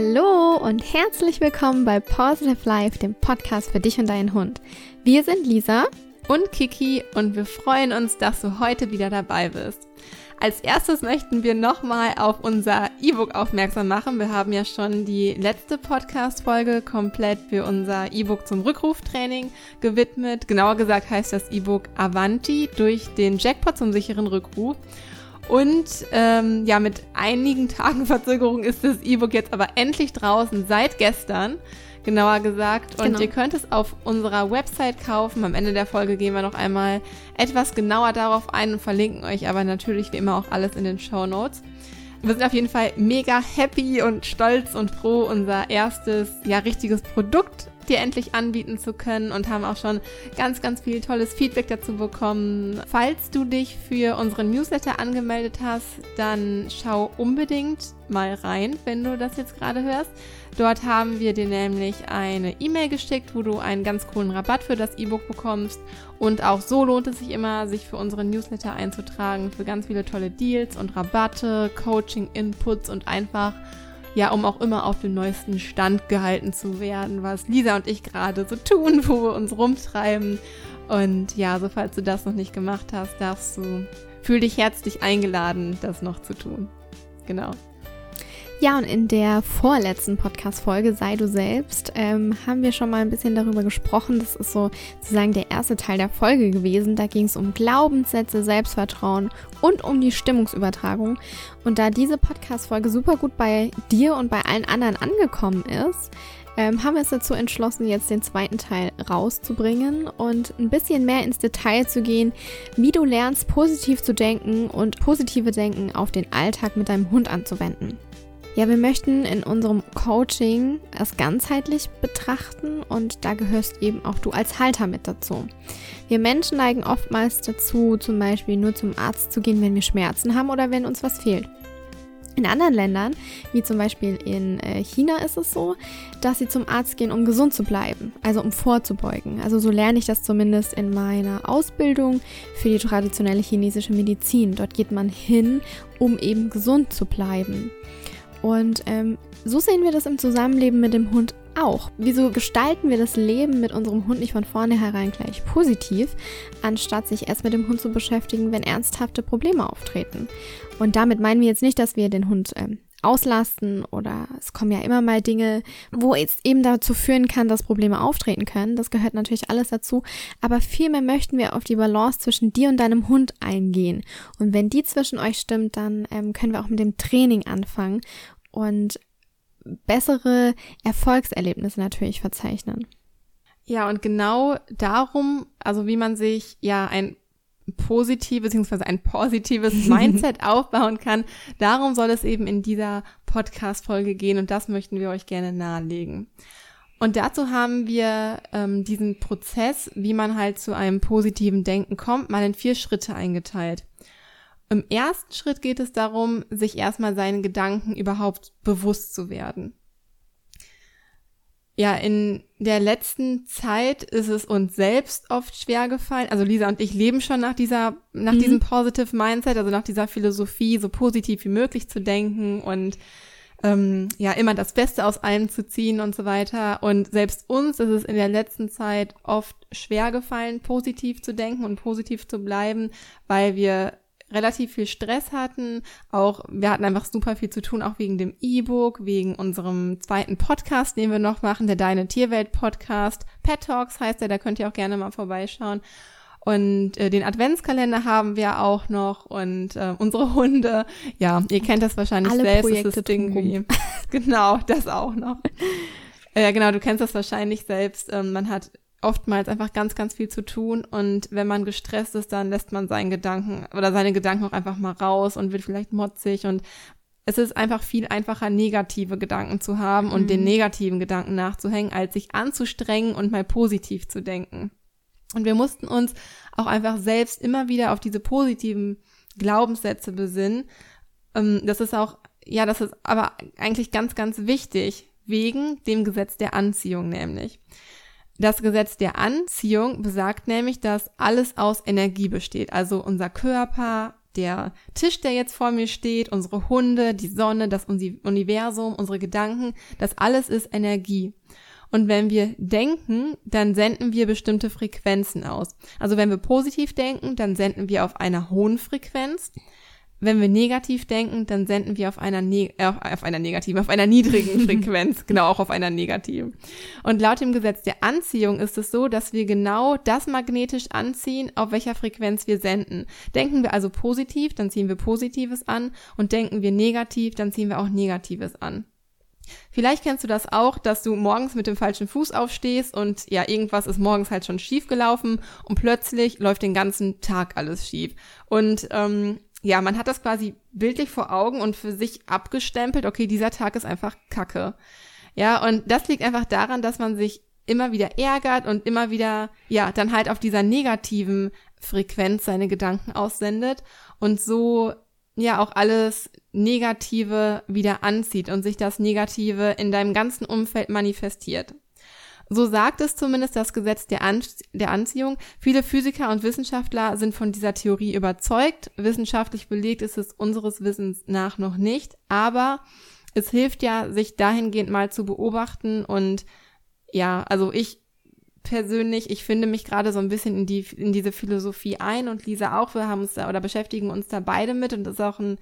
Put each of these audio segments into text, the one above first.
Hallo und herzlich willkommen bei Positive Life, dem Podcast für dich und deinen Hund. Wir sind Lisa und Kiki und wir freuen uns, dass du heute wieder dabei bist. Als erstes möchten wir nochmal auf unser E-Book aufmerksam machen. Wir haben ja schon die letzte Podcast-Folge komplett für unser E-Book zum Rückruftraining gewidmet. Genauer gesagt heißt das E-Book Avanti durch den Jackpot zum sicheren Rückruf. Und ähm, ja, mit einigen Tagen Verzögerung ist das E-Book jetzt aber endlich draußen seit gestern genauer gesagt. Und genau. ihr könnt es auf unserer Website kaufen. Am Ende der Folge gehen wir noch einmal etwas genauer darauf ein und verlinken euch aber natürlich wie immer auch alles in den Show Notes. Wir sind auf jeden Fall mega happy und stolz und froh, unser erstes, ja, richtiges Produkt dir endlich anbieten zu können und haben auch schon ganz, ganz viel tolles Feedback dazu bekommen. Falls du dich für unseren Newsletter angemeldet hast, dann schau unbedingt mal rein, wenn du das jetzt gerade hörst. Dort haben wir dir nämlich eine E-Mail geschickt, wo du einen ganz coolen Rabatt für das E-Book bekommst. Und auch so lohnt es sich immer, sich für unseren Newsletter einzutragen, für ganz viele tolle Deals und Rabatte, Coaching-Inputs und einfach ja, um auch immer auf dem neuesten Stand gehalten zu werden, was Lisa und ich gerade so tun, wo wir uns rumtreiben. Und ja, so falls du das noch nicht gemacht hast, darfst du, fühl dich herzlich eingeladen, das noch zu tun. Genau. Ja, und in der vorletzten Podcast-Folge Sei du selbst ähm, haben wir schon mal ein bisschen darüber gesprochen. Das ist so sozusagen der erste Teil der Folge gewesen. Da ging es um Glaubenssätze, Selbstvertrauen und um die Stimmungsübertragung. Und da diese Podcast-Folge super gut bei dir und bei allen anderen angekommen ist, ähm, haben wir es dazu entschlossen, jetzt den zweiten Teil rauszubringen und ein bisschen mehr ins Detail zu gehen, wie du lernst, positiv zu denken und positive Denken auf den Alltag mit deinem Hund anzuwenden. Ja, wir möchten in unserem Coaching es ganzheitlich betrachten und da gehörst eben auch du als Halter mit dazu. Wir Menschen neigen oftmals dazu, zum Beispiel nur zum Arzt zu gehen, wenn wir Schmerzen haben oder wenn uns was fehlt. In anderen Ländern, wie zum Beispiel in äh, China, ist es so, dass sie zum Arzt gehen, um gesund zu bleiben, also um vorzubeugen. Also so lerne ich das zumindest in meiner Ausbildung für die traditionelle chinesische Medizin. Dort geht man hin, um eben gesund zu bleiben. Und ähm, so sehen wir das im Zusammenleben mit dem Hund auch. Wieso gestalten wir das Leben mit unserem Hund nicht von vornherein gleich positiv, anstatt sich erst mit dem Hund zu beschäftigen, wenn ernsthafte Probleme auftreten? Und damit meinen wir jetzt nicht, dass wir den Hund ähm, auslasten oder es kommen ja immer mal Dinge, wo es eben dazu führen kann, dass Probleme auftreten können. Das gehört natürlich alles dazu. Aber vielmehr möchten wir auf die Balance zwischen dir und deinem Hund eingehen. Und wenn die zwischen euch stimmt, dann ähm, können wir auch mit dem Training anfangen und bessere Erfolgserlebnisse natürlich verzeichnen. Ja, und genau darum, also wie man sich ja ein positives bzw. ein positives Mindset aufbauen kann. Darum soll es eben in dieser Podcast-Folge gehen und das möchten wir euch gerne nahelegen. Und dazu haben wir ähm, diesen Prozess, wie man halt zu einem positiven Denken kommt, mal in vier Schritte eingeteilt. Im ersten Schritt geht es darum, sich erstmal seinen Gedanken überhaupt bewusst zu werden ja, in der letzten Zeit ist es uns selbst oft schwer gefallen. Also Lisa und ich leben schon nach dieser, nach mhm. diesem Positive Mindset, also nach dieser Philosophie, so positiv wie möglich zu denken und ähm, ja, immer das Beste aus allem zu ziehen und so weiter. Und selbst uns ist es in der letzten Zeit oft schwer gefallen, positiv zu denken und positiv zu bleiben, weil wir relativ viel Stress hatten. Auch wir hatten einfach super viel zu tun, auch wegen dem E-Book, wegen unserem zweiten Podcast, den wir noch machen, der Deine Tierwelt Podcast. Pet Talks heißt der, da könnt ihr auch gerne mal vorbeischauen. Und äh, den Adventskalender haben wir auch noch und äh, unsere Hunde. Ja, ihr kennt das wahrscheinlich Alle selbst. Projekte das irgendwie. genau, das auch noch. Ja, äh, genau, du kennst das wahrscheinlich selbst. Ähm, man hat oftmals einfach ganz, ganz viel zu tun und wenn man gestresst ist, dann lässt man seinen Gedanken oder seine Gedanken auch einfach mal raus und wird vielleicht motzig und es ist einfach viel einfacher, negative Gedanken zu haben und mhm. den negativen Gedanken nachzuhängen, als sich anzustrengen und mal positiv zu denken. Und wir mussten uns auch einfach selbst immer wieder auf diese positiven Glaubenssätze besinnen. Ähm, das ist auch, ja, das ist aber eigentlich ganz, ganz wichtig, wegen dem Gesetz der Anziehung nämlich. Das Gesetz der Anziehung besagt nämlich, dass alles aus Energie besteht. Also unser Körper, der Tisch, der jetzt vor mir steht, unsere Hunde, die Sonne, das Universum, unsere Gedanken, das alles ist Energie. Und wenn wir denken, dann senden wir bestimmte Frequenzen aus. Also wenn wir positiv denken, dann senden wir auf einer hohen Frequenz. Wenn wir negativ denken, dann senden wir auf einer, ne äh, auf einer negativen, auf einer niedrigen Frequenz, genau auch auf einer negativen. Und laut dem Gesetz der Anziehung ist es so, dass wir genau das magnetisch anziehen, auf welcher Frequenz wir senden. Denken wir also positiv, dann ziehen wir Positives an und denken wir negativ, dann ziehen wir auch Negatives an. Vielleicht kennst du das auch, dass du morgens mit dem falschen Fuß aufstehst und ja, irgendwas ist morgens halt schon schief gelaufen und plötzlich läuft den ganzen Tag alles schief. Und ähm, ja, man hat das quasi bildlich vor Augen und für sich abgestempelt, okay, dieser Tag ist einfach Kacke. Ja, und das liegt einfach daran, dass man sich immer wieder ärgert und immer wieder, ja, dann halt auf dieser negativen Frequenz seine Gedanken aussendet und so ja auch alles Negative wieder anzieht und sich das Negative in deinem ganzen Umfeld manifestiert. So sagt es zumindest das Gesetz der, An der Anziehung. Viele Physiker und Wissenschaftler sind von dieser Theorie überzeugt. Wissenschaftlich belegt ist es unseres Wissens nach noch nicht, aber es hilft ja, sich dahingehend mal zu beobachten und ja, also ich persönlich, ich finde mich gerade so ein bisschen in die in diese Philosophie ein und Lisa auch. Wir haben uns da oder beschäftigen uns da beide mit und das ist auch ein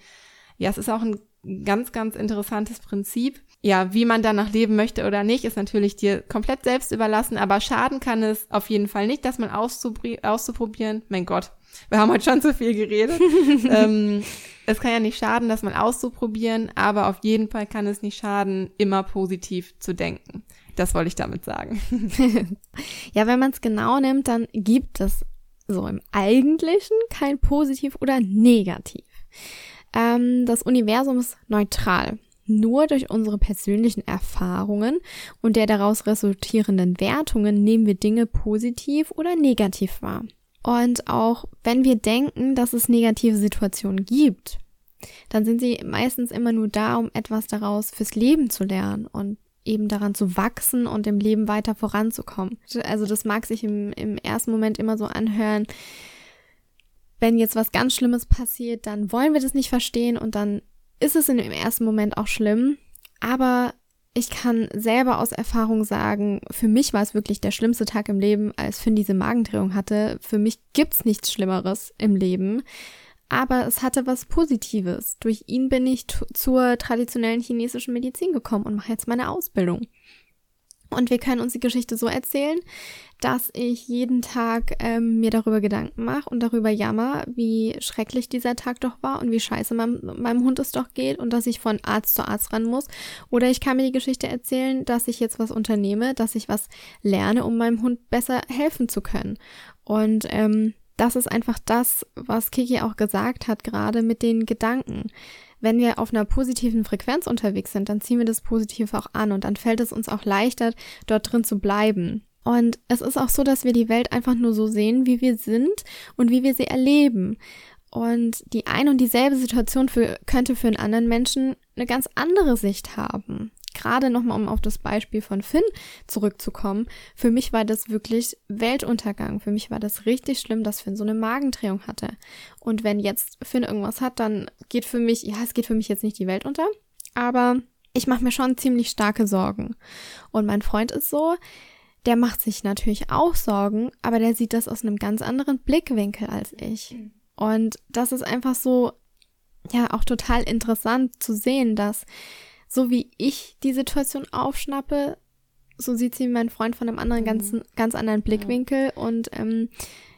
ja, es ist auch ein ganz, ganz interessantes Prinzip. Ja, wie man danach leben möchte oder nicht, ist natürlich dir komplett selbst überlassen, aber schaden kann es auf jeden Fall nicht, das mal auszuprobieren. Mein Gott, wir haben heute schon zu viel geredet. ähm, es kann ja nicht schaden, das mal auszuprobieren, aber auf jeden Fall kann es nicht schaden, immer positiv zu denken. Das wollte ich damit sagen. ja, wenn man es genau nimmt, dann gibt es so im Eigentlichen kein Positiv oder Negativ. Ähm, das Universum ist neutral. Nur durch unsere persönlichen Erfahrungen und der daraus resultierenden Wertungen nehmen wir Dinge positiv oder negativ wahr. Und auch wenn wir denken, dass es negative Situationen gibt, dann sind sie meistens immer nur da, um etwas daraus fürs Leben zu lernen und eben daran zu wachsen und im Leben weiter voranzukommen. Also das mag sich im, im ersten Moment immer so anhören, wenn jetzt was ganz Schlimmes passiert, dann wollen wir das nicht verstehen und dann ist es dem ersten Moment auch schlimm. Aber ich kann selber aus Erfahrung sagen, für mich war es wirklich der schlimmste Tag im Leben, als Finn diese Magendrehung hatte. Für mich gibt's nichts Schlimmeres im Leben. Aber es hatte was Positives. Durch ihn bin ich zur traditionellen chinesischen Medizin gekommen und mache jetzt meine Ausbildung. Und wir können uns die Geschichte so erzählen, dass ich jeden Tag ähm, mir darüber Gedanken mache und darüber jammer, wie schrecklich dieser Tag doch war und wie scheiße meinem, meinem Hund es doch geht und dass ich von Arzt zu Arzt ran muss. Oder ich kann mir die Geschichte erzählen, dass ich jetzt was unternehme, dass ich was lerne, um meinem Hund besser helfen zu können. Und ähm, das ist einfach das, was Kiki auch gesagt hat, gerade mit den Gedanken wenn wir auf einer positiven Frequenz unterwegs sind, dann ziehen wir das Positive auch an und dann fällt es uns auch leichter, dort drin zu bleiben. Und es ist auch so, dass wir die Welt einfach nur so sehen, wie wir sind und wie wir sie erleben. Und die ein und dieselbe Situation für, könnte für einen anderen Menschen eine ganz andere Sicht haben gerade nochmal, um auf das Beispiel von Finn zurückzukommen, für mich war das wirklich Weltuntergang. Für mich war das richtig schlimm, dass Finn so eine Magendrehung hatte. Und wenn jetzt Finn irgendwas hat, dann geht für mich, ja, es geht für mich jetzt nicht die Welt unter, aber ich mache mir schon ziemlich starke Sorgen. Und mein Freund ist so, der macht sich natürlich auch Sorgen, aber der sieht das aus einem ganz anderen Blickwinkel als ich. Und das ist einfach so, ja, auch total interessant zu sehen, dass so wie ich die Situation aufschnappe, so sieht sie mein Freund von einem anderen mhm. ganz, ganz anderen Blickwinkel ja. und ähm,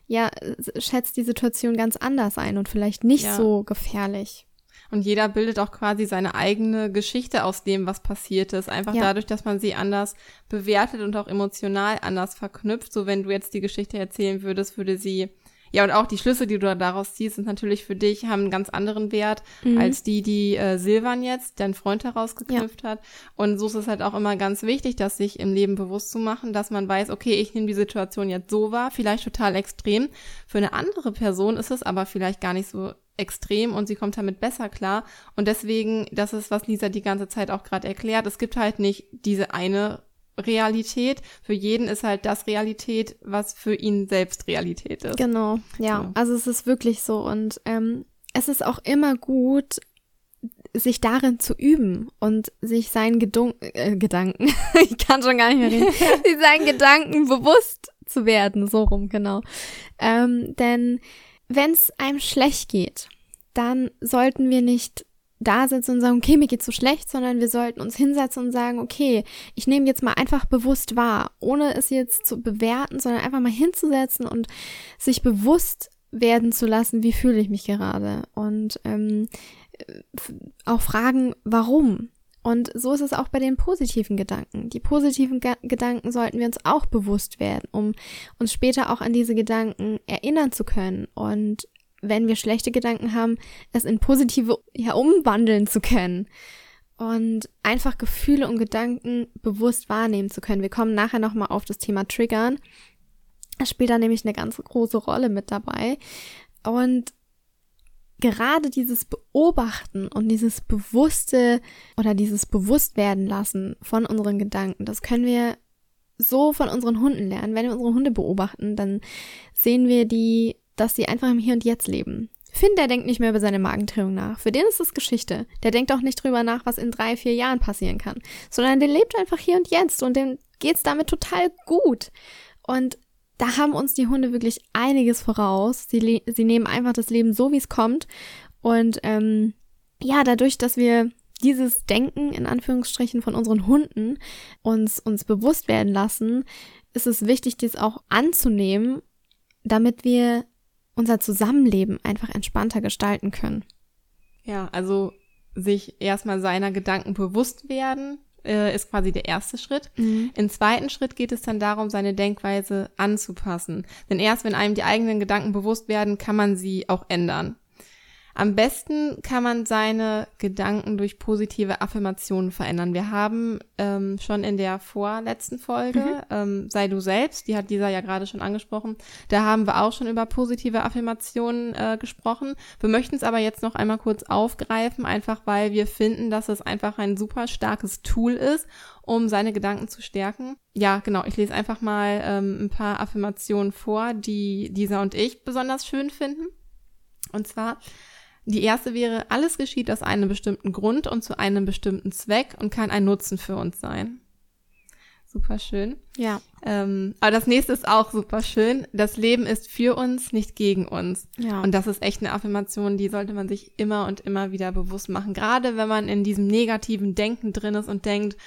ja, schätzt die Situation ganz anders ein und vielleicht nicht ja. so gefährlich. Und jeder bildet auch quasi seine eigene Geschichte aus dem, was passiert ist. Einfach ja. dadurch, dass man sie anders bewertet und auch emotional anders verknüpft. So wenn du jetzt die Geschichte erzählen würdest, würde sie ja, und auch die Schlüsse, die du daraus ziehst, sind natürlich für dich, haben einen ganz anderen Wert mhm. als die, die äh, Silvan jetzt, dein Freund herausgeknüpft ja. hat. Und so ist es halt auch immer ganz wichtig, das sich im Leben bewusst zu machen, dass man weiß, okay, ich nehme die Situation jetzt so wahr, vielleicht total extrem. Für eine andere Person ist es aber vielleicht gar nicht so extrem und sie kommt damit besser klar. Und deswegen, das ist, was Lisa die ganze Zeit auch gerade erklärt, es gibt halt nicht diese eine Realität. Für jeden ist halt das Realität, was für ihn selbst Realität ist. Genau, ja. So. Also es ist wirklich so. Und ähm, es ist auch immer gut, sich darin zu üben und sich seinen Gedun äh, Gedanken, ich kann schon gar nicht mehr reden, sich seinen Gedanken bewusst zu werden, so rum, genau. Ähm, denn wenn es einem schlecht geht, dann sollten wir nicht da sitzen und sagen, okay, mir geht's so schlecht, sondern wir sollten uns hinsetzen und sagen, okay, ich nehme jetzt mal einfach bewusst wahr, ohne es jetzt zu bewerten, sondern einfach mal hinzusetzen und sich bewusst werden zu lassen, wie fühle ich mich gerade und ähm, auch fragen, warum. Und so ist es auch bei den positiven Gedanken. Die positiven Ge Gedanken sollten wir uns auch bewusst werden, um uns später auch an diese Gedanken erinnern zu können und wenn wir schlechte Gedanken haben, es in positive ja umwandeln zu können und einfach Gefühle und Gedanken bewusst wahrnehmen zu können. Wir kommen nachher nochmal auf das Thema Triggern. Das spielt da nämlich eine ganz große Rolle mit dabei. Und gerade dieses Beobachten und dieses bewusste oder dieses Bewusstwerden lassen von unseren Gedanken, das können wir so von unseren Hunden lernen. Wenn wir unsere Hunde beobachten, dann sehen wir die dass sie einfach im Hier und Jetzt leben. Finn, der denkt nicht mehr über seine Magendrehung nach. Für den ist es Geschichte. Der denkt auch nicht drüber nach, was in drei, vier Jahren passieren kann. Sondern der lebt einfach hier und jetzt und dem geht's damit total gut. Und da haben uns die Hunde wirklich einiges voraus. Sie, sie nehmen einfach das Leben so, wie es kommt. Und ähm, ja, dadurch, dass wir dieses Denken in Anführungsstrichen von unseren Hunden uns, uns bewusst werden lassen, ist es wichtig, dies auch anzunehmen, damit wir unser Zusammenleben einfach entspannter gestalten können. Ja, also sich erstmal seiner Gedanken bewusst werden, äh, ist quasi der erste Schritt. Mhm. Im zweiten Schritt geht es dann darum, seine Denkweise anzupassen. Denn erst wenn einem die eigenen Gedanken bewusst werden, kann man sie auch ändern. Am besten kann man seine Gedanken durch positive Affirmationen verändern. Wir haben ähm, schon in der vorletzten Folge, mhm. ähm, sei du selbst, die hat dieser ja gerade schon angesprochen, da haben wir auch schon über positive Affirmationen äh, gesprochen. Wir möchten es aber jetzt noch einmal kurz aufgreifen, einfach weil wir finden, dass es einfach ein super starkes Tool ist, um seine Gedanken zu stärken. Ja, genau, ich lese einfach mal ähm, ein paar Affirmationen vor, die dieser und ich besonders schön finden. Und zwar die erste wäre, alles geschieht aus einem bestimmten Grund und zu einem bestimmten Zweck und kann ein Nutzen für uns sein. Super schön. Ja. Ähm, aber das nächste ist auch super schön. Das Leben ist für uns, nicht gegen uns. Ja. Und das ist echt eine Affirmation, die sollte man sich immer und immer wieder bewusst machen. Gerade wenn man in diesem negativen Denken drin ist und denkt,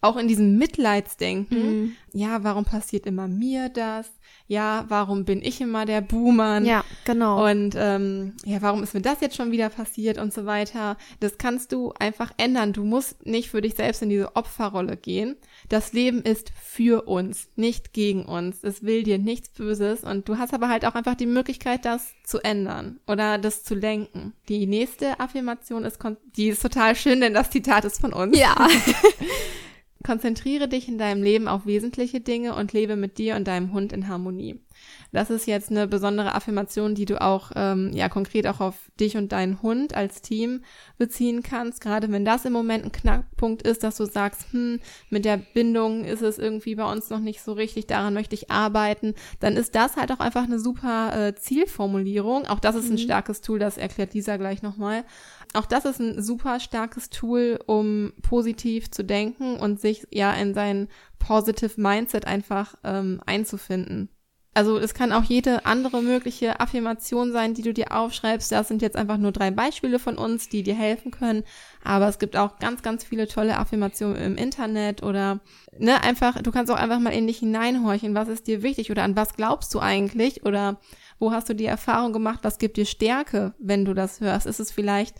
auch in diesem Mitleidsdenken, mhm. ja, warum passiert immer mir das? ja, warum bin ich immer der Buhmann? Ja, genau. Und ähm, ja, warum ist mir das jetzt schon wieder passiert und so weiter? Das kannst du einfach ändern. Du musst nicht für dich selbst in diese Opferrolle gehen. Das Leben ist für uns, nicht gegen uns. Es will dir nichts Böses und du hast aber halt auch einfach die Möglichkeit, das zu ändern oder das zu lenken. Die nächste Affirmation ist, die ist total schön, denn das Zitat ist von uns. Ja. Konzentriere dich in deinem Leben auf wesentliche Dinge und lebe mit dir und deinem Hund in Harmonie. Das ist jetzt eine besondere Affirmation, die du auch ähm, ja konkret auch auf dich und deinen Hund als Team beziehen kannst. Gerade wenn das im Moment ein Knackpunkt ist, dass du sagst, hm, mit der Bindung ist es irgendwie bei uns noch nicht so richtig, daran möchte ich arbeiten, dann ist das halt auch einfach eine super äh, Zielformulierung. Auch das ist ein mhm. starkes Tool, das erklärt Lisa gleich nochmal. Auch das ist ein super starkes Tool, um positiv zu denken und sich ja in sein Positive Mindset einfach ähm, einzufinden. Also es kann auch jede andere mögliche Affirmation sein, die du dir aufschreibst. Das sind jetzt einfach nur drei Beispiele von uns, die dir helfen können. Aber es gibt auch ganz, ganz viele tolle Affirmationen im Internet oder ne, einfach, du kannst auch einfach mal in dich hineinhorchen, was ist dir wichtig oder an was glaubst du eigentlich oder wo hast du die Erfahrung gemacht, was gibt dir Stärke, wenn du das hörst? Ist es vielleicht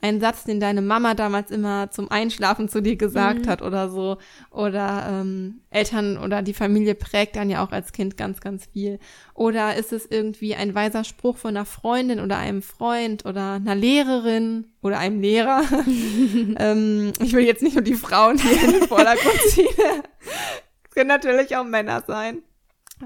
ein Satz, den deine Mama damals immer zum Einschlafen zu dir gesagt mhm. hat oder so. Oder ähm, Eltern oder die Familie prägt dann ja auch als Kind ganz, ganz viel. Oder ist es irgendwie ein weiser Spruch von einer Freundin oder einem Freund oder einer Lehrerin oder einem Lehrer? ähm, ich will jetzt nicht nur die Frauen hier in den Vordergrund ziehen. Es können natürlich auch Männer sein.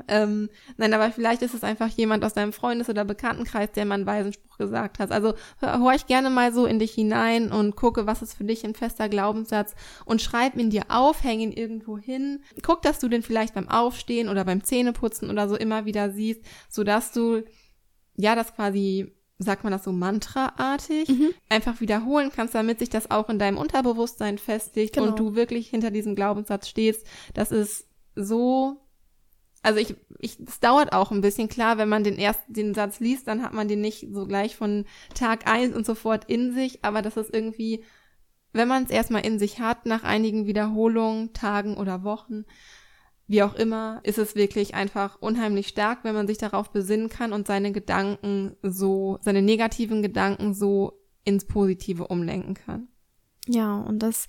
Ähm, nein, aber vielleicht ist es einfach jemand aus deinem Freundes- oder Bekanntenkreis, der mal einen weisen Spruch gesagt hat. Also hör, hör ich gerne mal so in dich hinein und gucke, was ist für dich ein fester Glaubenssatz und schreib ihn dir auf, häng ihn irgendwo hin. Guck, dass du den vielleicht beim Aufstehen oder beim Zähneputzen oder so immer wieder siehst, sodass du ja das quasi sagt man das so mantraartig, mhm. einfach wiederholen kannst, damit sich das auch in deinem Unterbewusstsein festigt genau. und du wirklich hinter diesem Glaubenssatz stehst. Das ist so also ich, ich, es dauert auch ein bisschen klar, wenn man den ersten, den Satz liest, dann hat man den nicht so gleich von Tag eins und sofort in sich, aber das ist irgendwie, wenn man es erstmal in sich hat, nach einigen Wiederholungen, Tagen oder Wochen, wie auch immer, ist es wirklich einfach unheimlich stark, wenn man sich darauf besinnen kann und seine Gedanken so, seine negativen Gedanken so ins Positive umlenken kann. Ja, und das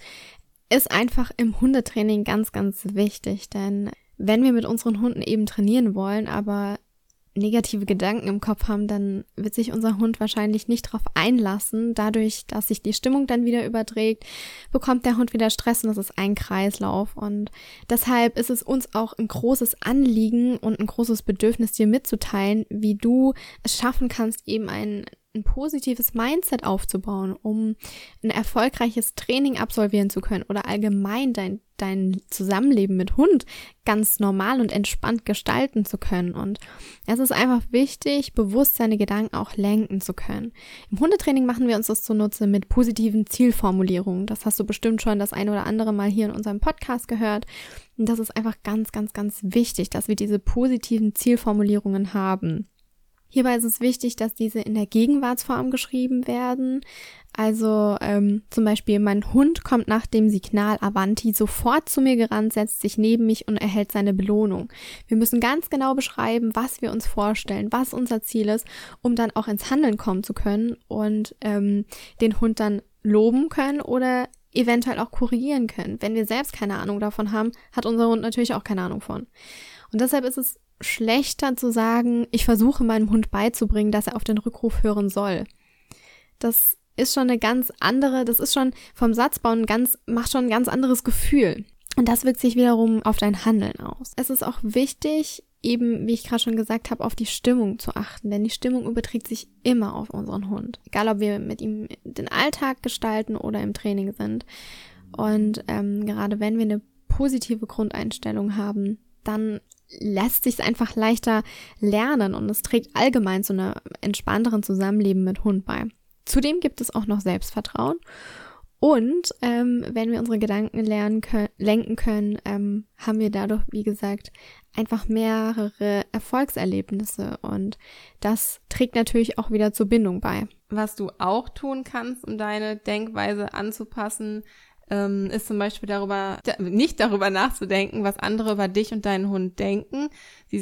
ist einfach im Hundetraining ganz, ganz wichtig, denn wenn wir mit unseren Hunden eben trainieren wollen, aber negative Gedanken im Kopf haben, dann wird sich unser Hund wahrscheinlich nicht darauf einlassen. Dadurch, dass sich die Stimmung dann wieder überträgt, bekommt der Hund wieder Stress und das ist ein Kreislauf. Und deshalb ist es uns auch ein großes Anliegen und ein großes Bedürfnis, dir mitzuteilen, wie du es schaffen kannst, eben ein ein positives Mindset aufzubauen, um ein erfolgreiches Training absolvieren zu können oder allgemein dein, dein Zusammenleben mit Hund ganz normal und entspannt gestalten zu können. Und es ist einfach wichtig, bewusst seine Gedanken auch lenken zu können. Im Hundetraining machen wir uns das zunutze mit positiven Zielformulierungen. Das hast du bestimmt schon das eine oder andere Mal hier in unserem Podcast gehört. Und das ist einfach ganz, ganz, ganz wichtig, dass wir diese positiven Zielformulierungen haben. Hierbei ist es wichtig, dass diese in der Gegenwartsform geschrieben werden. Also ähm, zum Beispiel, mein Hund kommt nach dem Signal Avanti sofort zu mir gerannt, setzt sich neben mich und erhält seine Belohnung. Wir müssen ganz genau beschreiben, was wir uns vorstellen, was unser Ziel ist, um dann auch ins Handeln kommen zu können und ähm, den Hund dann loben können oder eventuell auch korrigieren können. Wenn wir selbst keine Ahnung davon haben, hat unser Hund natürlich auch keine Ahnung von. Und deshalb ist es schlechter zu sagen, ich versuche meinem Hund beizubringen, dass er auf den Rückruf hören soll. Das ist schon eine ganz andere, das ist schon vom Satzbauen ganz, macht schon ein ganz anderes Gefühl. Und das wirkt sich wiederum auf dein Handeln aus. Es ist auch wichtig, eben, wie ich gerade schon gesagt habe, auf die Stimmung zu achten, denn die Stimmung überträgt sich immer auf unseren Hund. Egal, ob wir mit ihm den Alltag gestalten oder im Training sind. Und ähm, gerade wenn wir eine positive Grundeinstellung haben, dann lässt sich einfach leichter lernen und es trägt allgemein zu einem entspannteren Zusammenleben mit Hund bei. Zudem gibt es auch noch Selbstvertrauen und ähm, wenn wir unsere Gedanken lernen können, lenken können, ähm, haben wir dadurch, wie gesagt, einfach mehrere Erfolgserlebnisse und das trägt natürlich auch wieder zur Bindung bei. Was du auch tun kannst, um deine Denkweise anzupassen, ähm, ist zum Beispiel darüber, nicht darüber nachzudenken, was andere über dich und deinen Hund denken.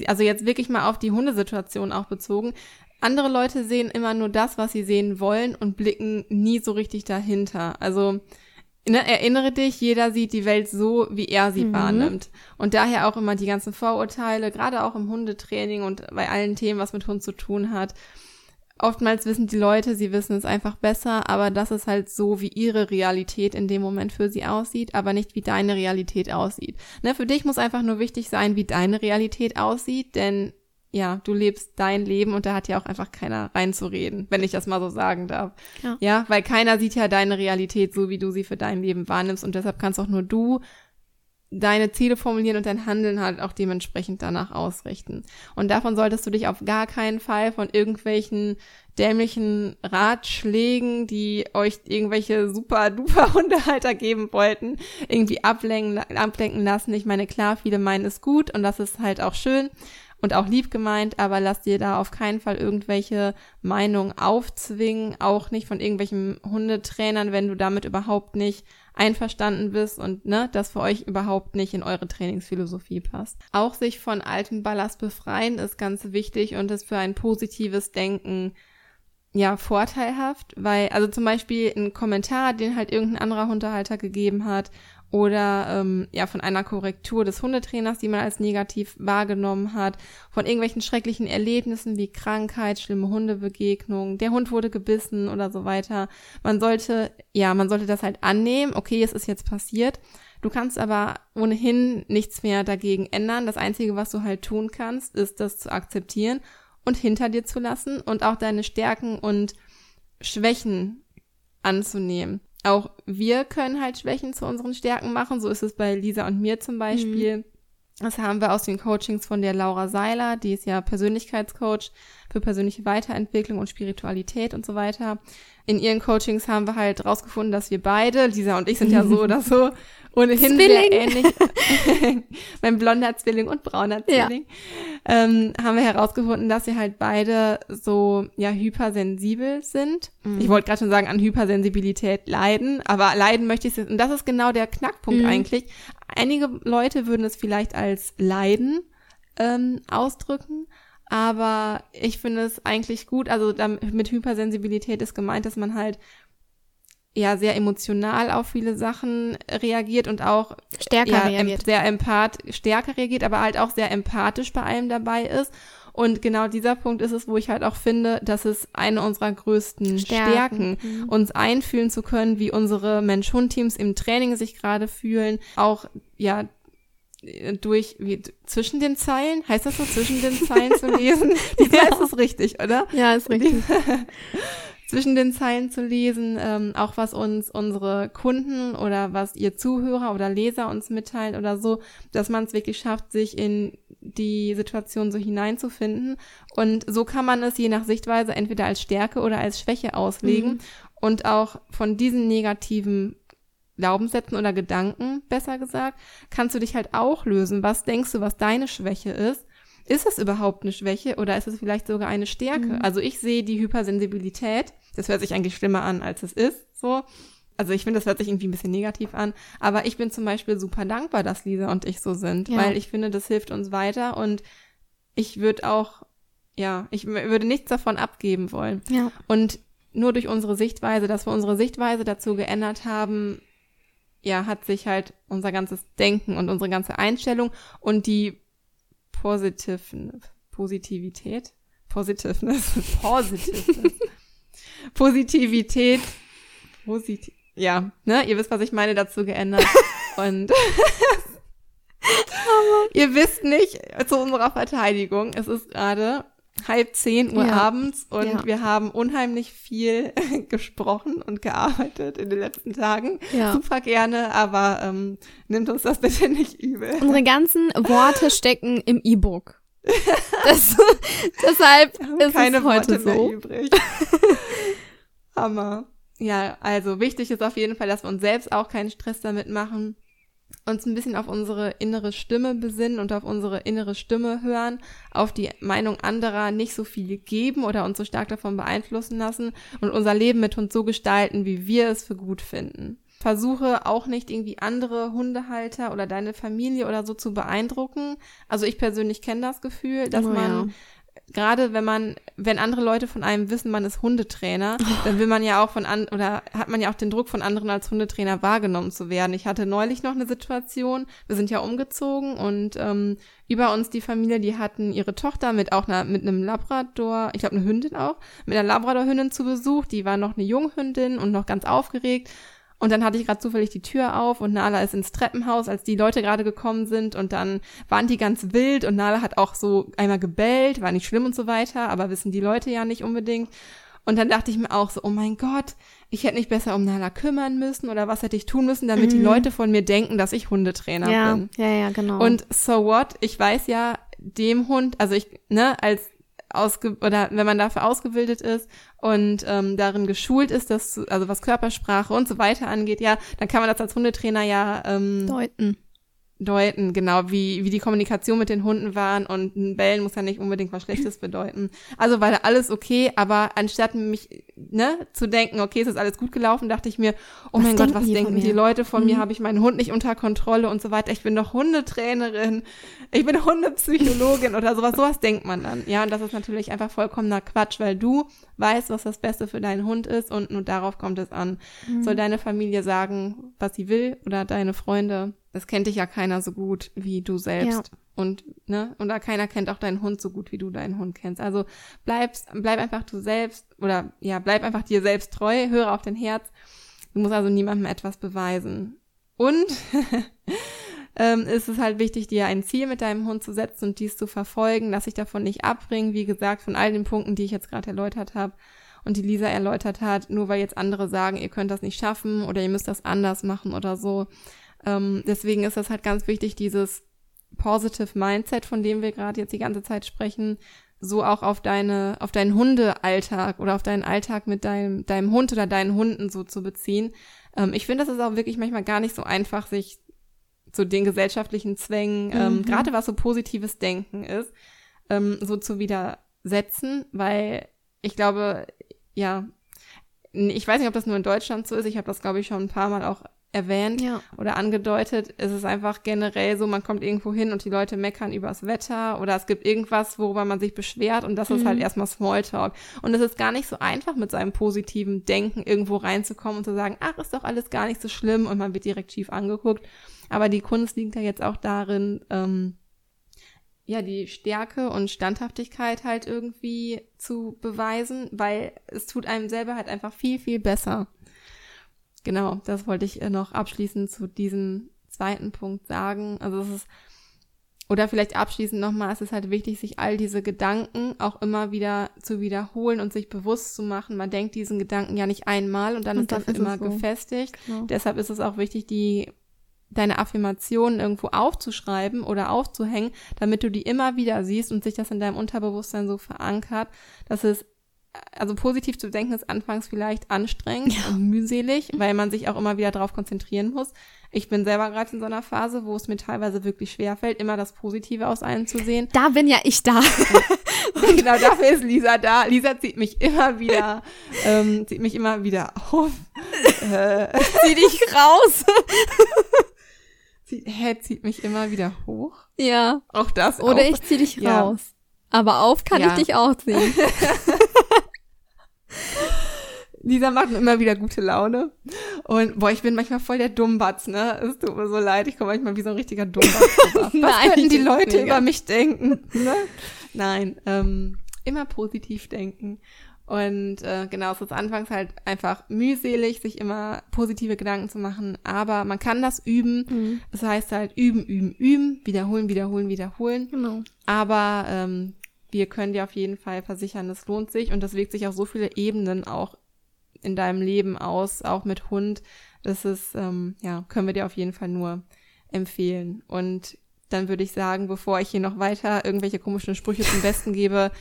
Also jetzt wirklich mal auf die Hundesituation auch bezogen. Andere Leute sehen immer nur das, was sie sehen wollen und blicken nie so richtig dahinter. Also ne, erinnere dich, jeder sieht die Welt so, wie er sie mhm. wahrnimmt. Und daher auch immer die ganzen Vorurteile, gerade auch im Hundetraining und bei allen Themen, was mit Hund zu tun hat. Oftmals wissen die Leute, sie wissen es einfach besser, aber das ist halt so, wie ihre Realität in dem Moment für sie aussieht, aber nicht wie deine Realität aussieht. Ne, für dich muss einfach nur wichtig sein, wie deine Realität aussieht, denn ja, du lebst dein Leben und da hat ja auch einfach keiner reinzureden, wenn ich das mal so sagen darf. Ja. ja, weil keiner sieht ja deine Realität so, wie du sie für dein Leben wahrnimmst und deshalb kannst auch nur du deine Ziele formulieren und dein Handeln halt auch dementsprechend danach ausrichten. Und davon solltest du dich auf gar keinen Fall von irgendwelchen dämlichen Ratschlägen, die euch irgendwelche super duper Hundehalter geben wollten, irgendwie ablenken, ablenken lassen. Ich meine, klar, viele meinen es gut und das ist halt auch schön und auch lieb gemeint, aber lass dir da auf keinen Fall irgendwelche Meinungen aufzwingen, auch nicht von irgendwelchen Hundetrainern, wenn du damit überhaupt nicht einverstanden bist und ne, das für euch überhaupt nicht in eure Trainingsphilosophie passt. Auch sich von altem Ballast befreien ist ganz wichtig und ist für ein positives Denken ja vorteilhaft, weil also zum Beispiel ein Kommentar, den halt irgendein anderer Hundehalter gegeben hat oder ähm, ja von einer Korrektur des Hundetrainers, die man als negativ wahrgenommen hat, von irgendwelchen schrecklichen Erlebnissen wie Krankheit, schlimme Hundebegegnungen, der Hund wurde gebissen oder so weiter. Man sollte, ja, man sollte das halt annehmen, okay, es ist jetzt passiert. Du kannst aber ohnehin nichts mehr dagegen ändern. Das Einzige, was du halt tun kannst, ist das zu akzeptieren und hinter dir zu lassen und auch deine Stärken und Schwächen anzunehmen auch wir können halt Schwächen zu unseren Stärken machen. So ist es bei Lisa und mir zum Beispiel. Mhm. Das haben wir aus den Coachings von der Laura Seiler, die ist ja Persönlichkeitscoach, für persönliche Weiterentwicklung und Spiritualität und so weiter. In ihren Coachings haben wir halt rausgefunden, dass wir beide, Lisa und ich sind ja so oder so, ohnehin Zwilling. sehr ähnlich. mein blonder Zwilling und brauner Zwilling. Ja. Ähm, haben wir herausgefunden, dass wir halt beide so ja hypersensibel sind. Mhm. Ich wollte gerade schon sagen, an Hypersensibilität leiden, aber leiden möchte ich es. Und das ist genau der Knackpunkt mhm. eigentlich. Einige Leute würden es vielleicht als Leiden ähm, ausdrücken. Aber ich finde es eigentlich gut, also mit Hypersensibilität ist gemeint, dass man halt ja sehr emotional auf viele Sachen reagiert und auch stärker ja, reagiert. sehr empath stärker reagiert, aber halt auch sehr empathisch bei allem dabei ist. Und genau dieser Punkt ist es, wo ich halt auch finde, dass es eine unserer größten Stärken, Stärken mhm. uns einfühlen zu können, wie unsere Mensch-Hund-Teams im Training sich gerade fühlen, auch ja durch wie, zwischen den Zeilen, heißt das so, zwischen den Zeilen zu lesen? ja, ist es richtig, oder? Ja, ist richtig. zwischen den Zeilen zu lesen, ähm, auch was uns unsere Kunden oder was ihr Zuhörer oder Leser uns mitteilen oder so, dass man es wirklich schafft, sich in die Situation so hineinzufinden. Und so kann man es je nach Sichtweise entweder als Stärke oder als Schwäche auslegen mhm. und auch von diesen negativen Glaubenssätzen oder Gedanken, besser gesagt, kannst du dich halt auch lösen. Was denkst du, was deine Schwäche ist? Ist es überhaupt eine Schwäche oder ist es vielleicht sogar eine Stärke? Mhm. Also ich sehe die Hypersensibilität, das hört sich eigentlich schlimmer an, als es ist, so. Also ich finde, das hört sich irgendwie ein bisschen negativ an, aber ich bin zum Beispiel super dankbar, dass Lisa und ich so sind, ja. weil ich finde, das hilft uns weiter und ich würde auch, ja, ich würde nichts davon abgeben wollen. Ja. Und nur durch unsere Sichtweise, dass wir unsere Sichtweise dazu geändert haben, ja, hat sich halt unser ganzes Denken und unsere ganze Einstellung und die Positive, Positivität, Positiveness, Positiveness, Positivität, positiv, ja, ne, ihr wisst, was ich meine, dazu geändert. Und ihr wisst nicht, zu unserer Verteidigung, es ist gerade halb zehn Uhr ja. abends und ja. wir haben unheimlich viel gesprochen und gearbeitet in den letzten Tagen. Ja. Super gerne, aber ähm, nimmt uns das bitte nicht übel. Unsere ganzen Worte stecken im E-Book. Das, deshalb ist keine es heute Worte so. mehr übrig. Hammer. Ja, also wichtig ist auf jeden Fall, dass wir uns selbst auch keinen Stress damit machen uns ein bisschen auf unsere innere Stimme besinnen und auf unsere innere Stimme hören, auf die Meinung anderer nicht so viel geben oder uns so stark davon beeinflussen lassen und unser Leben mit uns so gestalten, wie wir es für gut finden. Versuche auch nicht irgendwie andere Hundehalter oder deine Familie oder so zu beeindrucken. Also ich persönlich kenne das Gefühl, dass oh, man ja gerade wenn man, wenn andere Leute von einem wissen, man ist Hundetrainer, dann will man ja auch von an oder hat man ja auch den Druck von anderen als Hundetrainer wahrgenommen zu werden. Ich hatte neulich noch eine Situation, wir sind ja umgezogen und ähm, über uns die Familie, die hatten ihre Tochter mit auch einer, mit einem Labrador, ich glaube eine Hündin auch, mit einer Labrador-Hündin zu Besuch, die war noch eine Junghündin und noch ganz aufgeregt. Und dann hatte ich gerade zufällig die Tür auf und Nala ist ins Treppenhaus, als die Leute gerade gekommen sind und dann waren die ganz wild und Nala hat auch so einmal gebellt, war nicht schlimm und so weiter, aber wissen die Leute ja nicht unbedingt. Und dann dachte ich mir auch so, oh mein Gott, ich hätte nicht besser um Nala kümmern müssen oder was hätte ich tun müssen, damit mhm. die Leute von mir denken, dass ich Hundetrainer ja, bin. Ja, ja, genau. Und so what? Ich weiß ja, dem Hund, also ich, ne, als ausge oder wenn man dafür ausgebildet ist und ähm, darin geschult ist, dass also was Körpersprache und so weiter angeht, ja, dann kann man das als Hundetrainer ja ähm, deuten deuten, genau, wie, wie die Kommunikation mit den Hunden waren und ein Bellen muss ja nicht unbedingt was Schlechtes bedeuten. Also war da alles okay, aber anstatt mich, ne, zu denken, okay, es ist alles gut gelaufen, dachte ich mir, oh was mein Gott, was die denken die Leute von mhm. mir? Habe ich meinen Hund nicht unter Kontrolle und so weiter? Ich bin doch Hundetrainerin, ich bin Hundepsychologin oder sowas, sowas denkt man dann. Ja, und das ist natürlich einfach vollkommener Quatsch, weil du weißt, was das Beste für deinen Hund ist und nur darauf kommt es an. Mhm. Soll deine Familie sagen, was sie will oder deine Freunde? Das kennt dich ja keiner so gut wie du selbst. Ja. Und, ne, und da keiner kennt auch deinen Hund so gut, wie du deinen Hund kennst. Also bleibst, bleib einfach du selbst oder ja, bleib einfach dir selbst treu, höre auf dein Herz. Du musst also niemandem etwas beweisen. Und ähm, ist es halt wichtig, dir ein Ziel mit deinem Hund zu setzen und dies zu verfolgen, dass sich davon nicht abbringen, wie gesagt, von all den Punkten, die ich jetzt gerade erläutert habe und die Lisa erläutert hat, nur weil jetzt andere sagen, ihr könnt das nicht schaffen oder ihr müsst das anders machen oder so. Ähm, deswegen ist das halt ganz wichtig, dieses Positive Mindset, von dem wir gerade jetzt die ganze Zeit sprechen, so auch auf deine, auf deinen Hundealltag oder auf deinen Alltag mit deinem, deinem Hund oder deinen Hunden so zu beziehen. Ähm, ich finde, das ist auch wirklich manchmal gar nicht so einfach, sich zu den gesellschaftlichen Zwängen, ähm, mhm. gerade was so positives Denken ist, ähm, so zu widersetzen, weil ich glaube, ja, ich weiß nicht, ob das nur in Deutschland so ist. Ich habe das, glaube ich, schon ein paar Mal auch erwähnt ja. oder angedeutet. Es ist einfach generell so, man kommt irgendwo hin und die Leute meckern übers Wetter oder es gibt irgendwas, worüber man sich beschwert und das mhm. ist halt mhm. erstmal Smalltalk. Und es ist gar nicht so einfach, mit seinem positiven Denken irgendwo reinzukommen und zu sagen, ach, ist doch alles gar nicht so schlimm und man wird direkt schief angeguckt. Aber die Kunst liegt ja jetzt auch darin, ähm, ja, die Stärke und Standhaftigkeit halt irgendwie zu beweisen, weil es tut einem selber halt einfach viel, viel besser. Genau, das wollte ich äh, noch abschließend zu diesem zweiten Punkt sagen. Also es ist, oder vielleicht abschließend nochmal, es ist halt wichtig, sich all diese Gedanken auch immer wieder zu wiederholen und sich bewusst zu machen. Man denkt diesen Gedanken ja nicht einmal und dann und ist das ist immer so. gefestigt. Genau. Deshalb ist es auch wichtig, die deine Affirmationen irgendwo aufzuschreiben oder aufzuhängen, damit du die immer wieder siehst und sich das in deinem Unterbewusstsein so verankert, dass es also positiv zu denken ist anfangs vielleicht anstrengend ja. und mühselig, weil man sich auch immer wieder darauf konzentrieren muss. Ich bin selber gerade in so einer Phase, wo es mir teilweise wirklich schwer fällt, immer das Positive aus allem zu sehen. Da bin ja ich da. genau, dafür ist Lisa da. Lisa zieht mich immer wieder, ähm, zieht mich immer wieder auf. Äh, Zieh dich raus. Zieht, hä, zieht mich immer wieder hoch. Ja. Auch das. Oder auch. ich zieh dich ja. raus. Aber auf kann ja. ich dich auch ziehen. Lisa macht mir immer wieder gute Laune. Und boah, ich bin manchmal voll der Dummbatz, ne? Es tut mir so leid, ich komme manchmal wie so ein richtiger Dummbatz Was Nein, könnten die Leute über mich denken? Ne? Nein, ähm, immer positiv denken. Und äh, genau, es ist anfangs halt einfach mühselig, sich immer positive Gedanken zu machen, aber man kann das üben. Mhm. Das heißt halt üben, üben, üben, wiederholen, wiederholen, wiederholen. Genau. Aber ähm, wir können dir auf jeden Fall versichern, es lohnt sich und das wirkt sich auf so viele Ebenen auch in deinem Leben aus, auch mit Hund. Das ist, ähm, ja, können wir dir auf jeden Fall nur empfehlen. Und dann würde ich sagen, bevor ich hier noch weiter irgendwelche komischen Sprüche zum Besten gebe,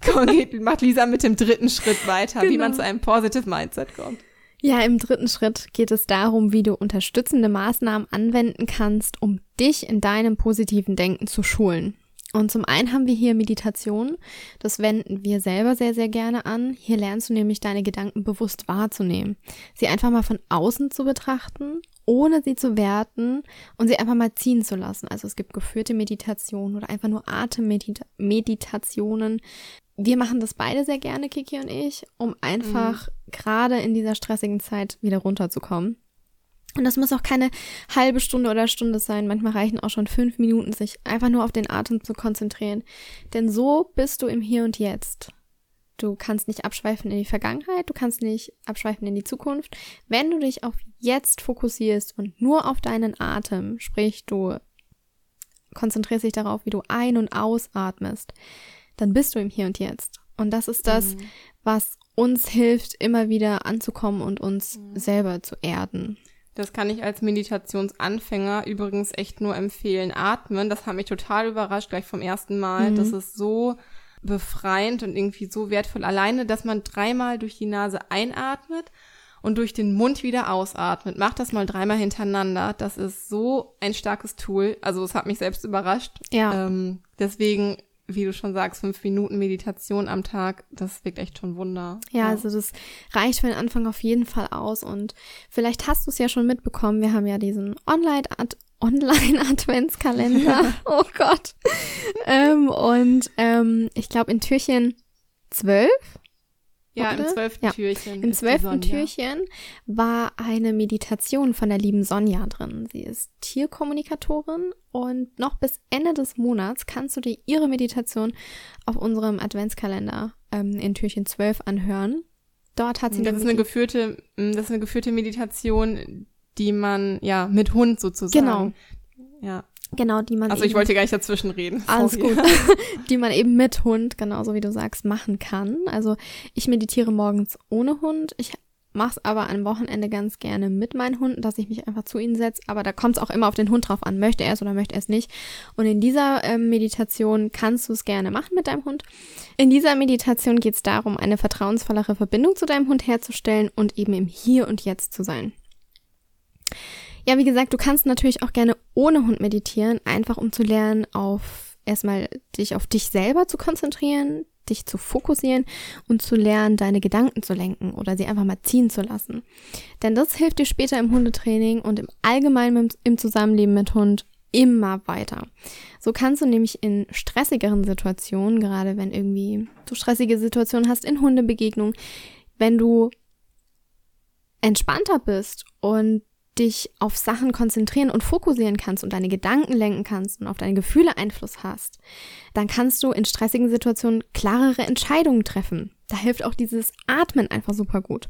geht, macht Lisa mit dem dritten Schritt weiter, genau. wie man genau. zu einem Positive Mindset kommt. Ja, im dritten Schritt geht es darum, wie du unterstützende Maßnahmen anwenden kannst, um dich in deinem positiven Denken zu schulen. Und zum einen haben wir hier Meditation. Das wenden wir selber sehr, sehr gerne an. Hier lernst du nämlich deine Gedanken bewusst wahrzunehmen. Sie einfach mal von außen zu betrachten ohne sie zu werten und sie einfach mal ziehen zu lassen. Also es gibt geführte Meditationen oder einfach nur Atemmeditationen. Wir machen das beide sehr gerne, Kiki und ich, um einfach mhm. gerade in dieser stressigen Zeit wieder runterzukommen. Und das muss auch keine halbe Stunde oder Stunde sein. Manchmal reichen auch schon fünf Minuten, sich einfach nur auf den Atem zu konzentrieren. Denn so bist du im Hier und Jetzt. Du kannst nicht abschweifen in die Vergangenheit, du kannst nicht abschweifen in die Zukunft. Wenn du dich auf jetzt fokussierst und nur auf deinen Atem, sprich du konzentrierst dich darauf, wie du ein- und ausatmest, dann bist du im Hier und Jetzt. Und das ist das, mhm. was uns hilft, immer wieder anzukommen und uns mhm. selber zu erden. Das kann ich als Meditationsanfänger übrigens echt nur empfehlen. Atmen, das hat mich total überrascht, gleich vom ersten Mal. Mhm. Das ist so befreiend und irgendwie so wertvoll. Alleine, dass man dreimal durch die Nase einatmet und durch den Mund wieder ausatmet. Mach das mal dreimal hintereinander. Das ist so ein starkes Tool. Also es hat mich selbst überrascht. Ja. Ähm, deswegen, wie du schon sagst, fünf Minuten Meditation am Tag, das wirkt echt schon Wunder. Ja, ja, also das reicht für den Anfang auf jeden Fall aus. Und vielleicht hast du es ja schon mitbekommen. Wir haben ja diesen Online Online-Adventskalender. oh Gott. ähm, und ähm, ich glaube in Türchen zwölf. Ja, im zwölften ja. Türchen. Im zwölften Türchen war eine Meditation von der lieben Sonja drin. Sie ist Tierkommunikatorin und noch bis Ende des Monats kannst du dir ihre Meditation auf unserem Adventskalender ähm, in Türchen 12 anhören. Dort hat sie das ist eine geführte, das ist eine geführte Meditation, die man ja mit Hund sozusagen. Genau. Ja. Genau, die man. Also ich wollte gar nicht dazwischen reden. Alles gut. die man eben mit Hund, genauso wie du sagst, machen kann. Also ich meditiere morgens ohne Hund. Ich mache es aber am Wochenende ganz gerne mit meinen Hunden, dass ich mich einfach zu ihnen setze. Aber da kommt es auch immer auf den Hund drauf an, möchte er es oder möchte er es nicht. Und in dieser äh, Meditation kannst du es gerne machen mit deinem Hund. In dieser Meditation geht es darum, eine vertrauensvollere Verbindung zu deinem Hund herzustellen und eben im Hier und Jetzt zu sein. Ja, wie gesagt, du kannst natürlich auch gerne ohne Hund meditieren, einfach um zu lernen, auf erstmal dich auf dich selber zu konzentrieren, dich zu fokussieren und zu lernen, deine Gedanken zu lenken oder sie einfach mal ziehen zu lassen. Denn das hilft dir später im Hundetraining und im Allgemeinen im Zusammenleben mit Hund immer weiter. So kannst du nämlich in stressigeren Situationen, gerade wenn irgendwie du stressige Situationen hast in Hundebegegnungen, wenn du entspannter bist und dich auf Sachen konzentrieren und fokussieren kannst und deine Gedanken lenken kannst und auf deine Gefühle Einfluss hast, dann kannst du in stressigen Situationen klarere Entscheidungen treffen. Da hilft auch dieses Atmen einfach super gut.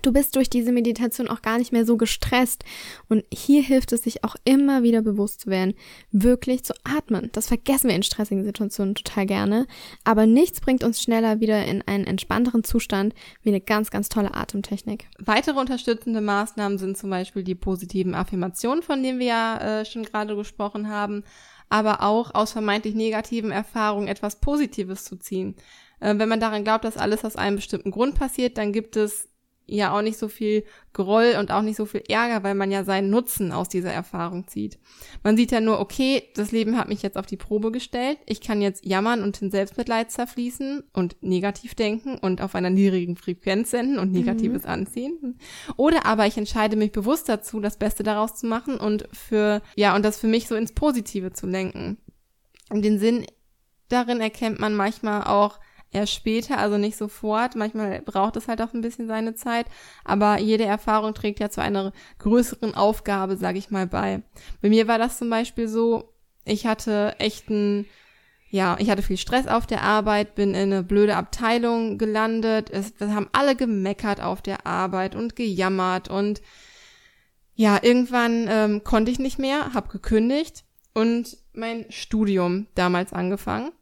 Du bist durch diese Meditation auch gar nicht mehr so gestresst. Und hier hilft es sich auch immer wieder bewusst zu werden, wirklich zu atmen. Das vergessen wir in stressigen Situationen total gerne. Aber nichts bringt uns schneller wieder in einen entspannteren Zustand wie eine ganz, ganz tolle Atemtechnik. Weitere unterstützende Maßnahmen sind zum Beispiel die positiven Affirmationen, von denen wir ja äh, schon gerade gesprochen haben. Aber auch aus vermeintlich negativen Erfahrungen etwas Positives zu ziehen. Äh, wenn man daran glaubt, dass alles aus einem bestimmten Grund passiert, dann gibt es ja auch nicht so viel Groll und auch nicht so viel Ärger, weil man ja seinen Nutzen aus dieser Erfahrung zieht. Man sieht ja nur, okay, das Leben hat mich jetzt auf die Probe gestellt. Ich kann jetzt jammern und in Selbstmitleid zerfließen und negativ denken und auf einer niedrigen Frequenz senden und Negatives mhm. anziehen. Oder aber ich entscheide mich bewusst dazu, das Beste daraus zu machen und für, ja, und das für mich so ins Positive zu lenken. Und den Sinn darin erkennt man manchmal auch erst später, also nicht sofort. Manchmal braucht es halt auch ein bisschen seine Zeit, aber jede Erfahrung trägt ja zu einer größeren Aufgabe, sage ich mal, bei. Bei mir war das zum Beispiel so, ich hatte echten ja, ich hatte viel Stress auf der Arbeit, bin in eine blöde Abteilung gelandet. Es, wir haben alle gemeckert auf der Arbeit und gejammert und ja, irgendwann ähm, konnte ich nicht mehr, habe gekündigt und mein Studium damals angefangen.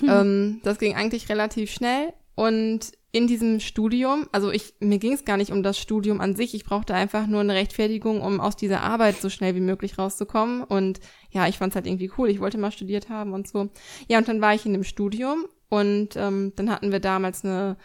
Hm. Ähm, das ging eigentlich relativ schnell und in diesem Studium, also ich, mir ging es gar nicht um das Studium an sich, ich brauchte einfach nur eine Rechtfertigung, um aus dieser Arbeit so schnell wie möglich rauszukommen. Und ja, ich fand es halt irgendwie cool, ich wollte mal studiert haben und so. Ja, und dann war ich in dem Studium und ähm, dann hatten wir damals eine,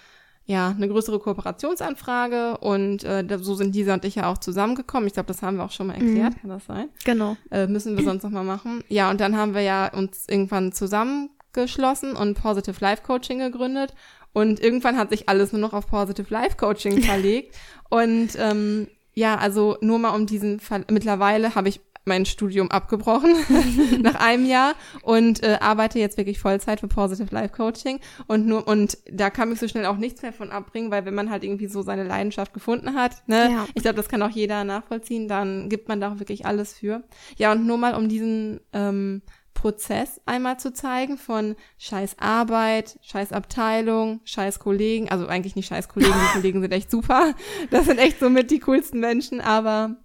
ja, eine größere Kooperationsanfrage und äh, so sind Lisa und ich ja auch zusammengekommen. Ich glaube, das haben wir auch schon mal erklärt, mhm. kann das sein? Genau. Äh, müssen wir sonst noch mal machen. Ja, und dann haben wir ja uns irgendwann zusammen geschlossen und Positive Life Coaching gegründet. Und irgendwann hat sich alles nur noch auf Positive Life Coaching verlegt. und ähm, ja, also nur mal um diesen Fall. Mittlerweile habe ich mein Studium abgebrochen nach einem Jahr und äh, arbeite jetzt wirklich Vollzeit für Positive Life Coaching und nur und da kann mich so schnell auch nichts mehr von abbringen, weil wenn man halt irgendwie so seine Leidenschaft gefunden hat, ne, ja. ich glaube, das kann auch jeder nachvollziehen, dann gibt man da auch wirklich alles für. Ja und nur mal um diesen ähm, Prozess einmal zu zeigen von scheiß Arbeit, scheiß Abteilung, scheiß Kollegen, also eigentlich nicht scheiß Kollegen, die Kollegen sind echt super. Das sind echt so mit die coolsten Menschen, aber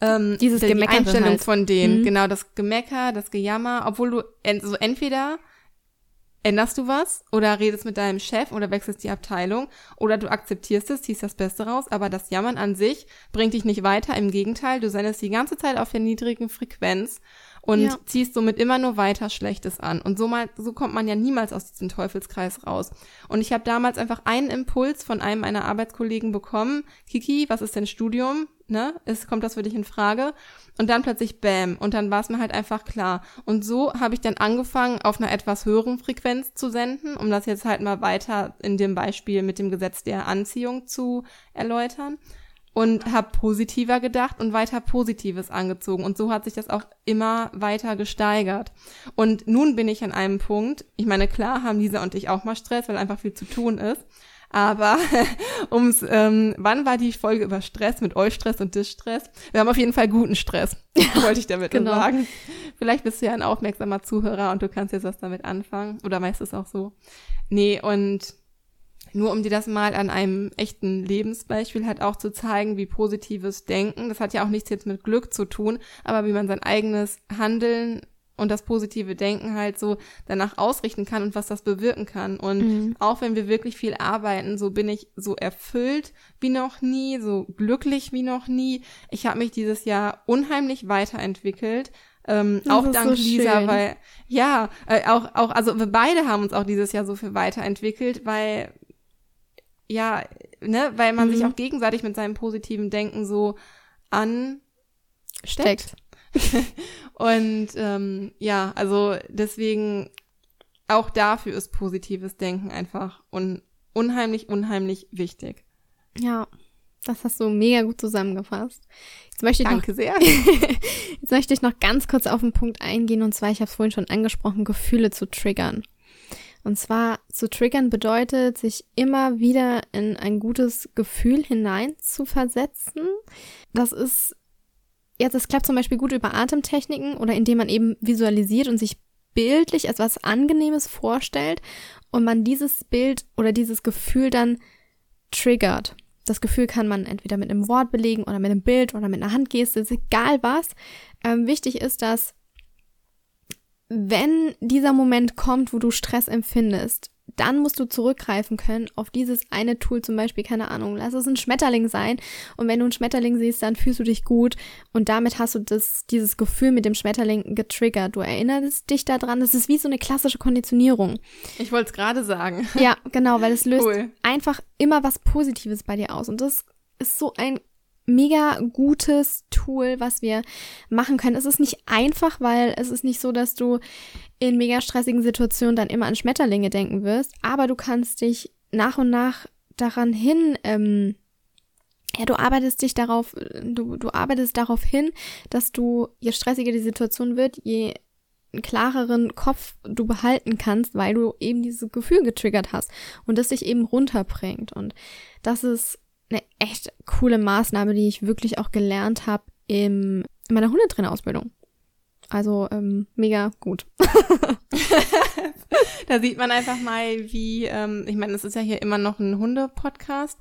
ähm, dieses die Gemecker Einstellung halt. von denen, mhm. genau das Gemecker, das Gejammer, obwohl du ent so entweder änderst du was oder redest mit deinem Chef oder wechselst die Abteilung oder du akzeptierst es, ziehst das Beste raus, aber das Jammern an sich bringt dich nicht weiter, im Gegenteil, du sendest die ganze Zeit auf der niedrigen Frequenz und ja. ziehst somit immer nur weiter Schlechtes an. Und so, mal, so kommt man ja niemals aus diesem Teufelskreis raus. Und ich habe damals einfach einen Impuls von einem meiner Arbeitskollegen bekommen. Kiki, was ist denn Studium? Ne? Ist, kommt das für dich in Frage? Und dann plötzlich Bäm. Und dann war es mir halt einfach klar. Und so habe ich dann angefangen, auf einer etwas höheren Frequenz zu senden, um das jetzt halt mal weiter in dem Beispiel mit dem Gesetz der Anziehung zu erläutern und habe positiver gedacht und weiter Positives angezogen. Und so hat sich das auch immer weiter gesteigert. Und nun bin ich an einem Punkt, ich meine, klar haben Lisa und ich auch mal Stress, weil einfach viel zu tun ist. Aber ums, ähm, wann war die Folge über Stress mit euch Stress und Distress? Wir haben auf jeden Fall guten Stress, wollte ich damit genau. sagen. Vielleicht bist du ja ein aufmerksamer Zuhörer und du kannst jetzt was damit anfangen. Oder es auch so? Nee, und nur um dir das mal an einem echten Lebensbeispiel halt auch zu zeigen, wie positives Denken, das hat ja auch nichts jetzt mit Glück zu tun, aber wie man sein eigenes Handeln und das positive Denken halt so danach ausrichten kann und was das bewirken kann. Und Mhm. auch wenn wir wirklich viel arbeiten, so bin ich so erfüllt wie noch nie, so glücklich wie noch nie. Ich habe mich dieses Jahr unheimlich weiterentwickelt. Ähm, Das auch dank so Lisa, weil ja, äh, auch, auch, also wir beide haben uns auch dieses Jahr so viel weiterentwickelt, weil ja, ne, weil man sich Mhm. auch gegenseitig mit seinem positiven Denken so ansteckt. Steckt. Und ähm, ja, also deswegen auch dafür ist positives Denken einfach un unheimlich, unheimlich wichtig. Ja, das hast du mega gut zusammengefasst. Jetzt möchte ich noch Danke sehr. Jetzt möchte ich noch ganz kurz auf den Punkt eingehen und zwar, ich habe es vorhin schon angesprochen, Gefühle zu triggern. Und zwar zu triggern bedeutet, sich immer wieder in ein gutes Gefühl hinein zu versetzen. Das ist, jetzt, es klappt zum Beispiel gut über Atemtechniken oder indem man eben visualisiert und sich bildlich etwas Angenehmes vorstellt und man dieses Bild oder dieses Gefühl dann triggert. Das Gefühl kann man entweder mit einem Wort belegen oder mit einem Bild oder mit einer Handgeste, ist egal was. Ähm, wichtig ist, dass wenn dieser Moment kommt, wo du Stress empfindest, dann musst du zurückgreifen können auf dieses eine Tool, zum Beispiel, keine Ahnung, lass es ein Schmetterling sein. Und wenn du einen Schmetterling siehst, dann fühlst du dich gut. Und damit hast du das, dieses Gefühl mit dem Schmetterling getriggert. Du erinnerst dich daran. Das ist wie so eine klassische Konditionierung. Ich wollte es gerade sagen. Ja, genau, weil es löst Cool. einfach immer was Positives bei dir aus. Und das ist so ein mega gutes Tool, was wir machen können. Es ist nicht einfach, weil es ist nicht so, dass du in mega stressigen Situationen dann immer an Schmetterlinge denken wirst, aber du kannst dich nach und nach daran hin, ähm, ja, du arbeitest dich darauf, du, du arbeitest darauf hin, dass du, je stressiger die Situation wird, je klareren Kopf du behalten kannst, weil du eben dieses Gefühl getriggert hast und das dich eben runterbringt. Und das ist eine echt coole Maßnahme, die ich wirklich auch gelernt habe in meiner Hundetrainerausbildung. Also ähm, mega gut. Da sieht man einfach mal, wie, ähm, ich meine, es ist ja hier immer noch ein Hunde-Podcast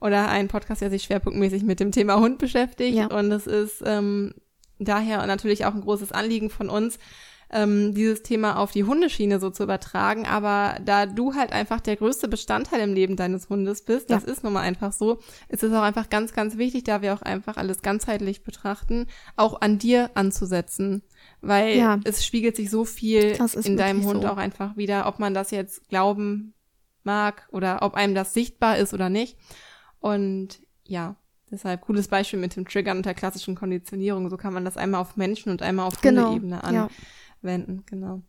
oder ein Podcast, der sich schwerpunktmäßig mit dem Thema Hund beschäftigt. Ja. Und es ist ähm, daher natürlich auch ein großes Anliegen von uns, ähm, dieses Thema auf die Hundeschiene so zu übertragen. Aber da du halt einfach der größte Bestandteil im Leben deines Hundes bist, Ja. das ist nun mal einfach so, ist es auch einfach ganz, ganz wichtig, da wir auch einfach alles ganzheitlich betrachten, auch an dir anzusetzen. Weil Ja. es spiegelt sich so viel in deinem Hund so. auch einfach wieder, ob man das jetzt glauben mag oder ob einem das sichtbar ist oder nicht. Und ja, deshalb cooles Beispiel mit dem Triggern und der klassischen Konditionierung. So kann man das einmal auf Menschen und einmal auf Genau. Hundeebene Ja. Anwenden. Genau.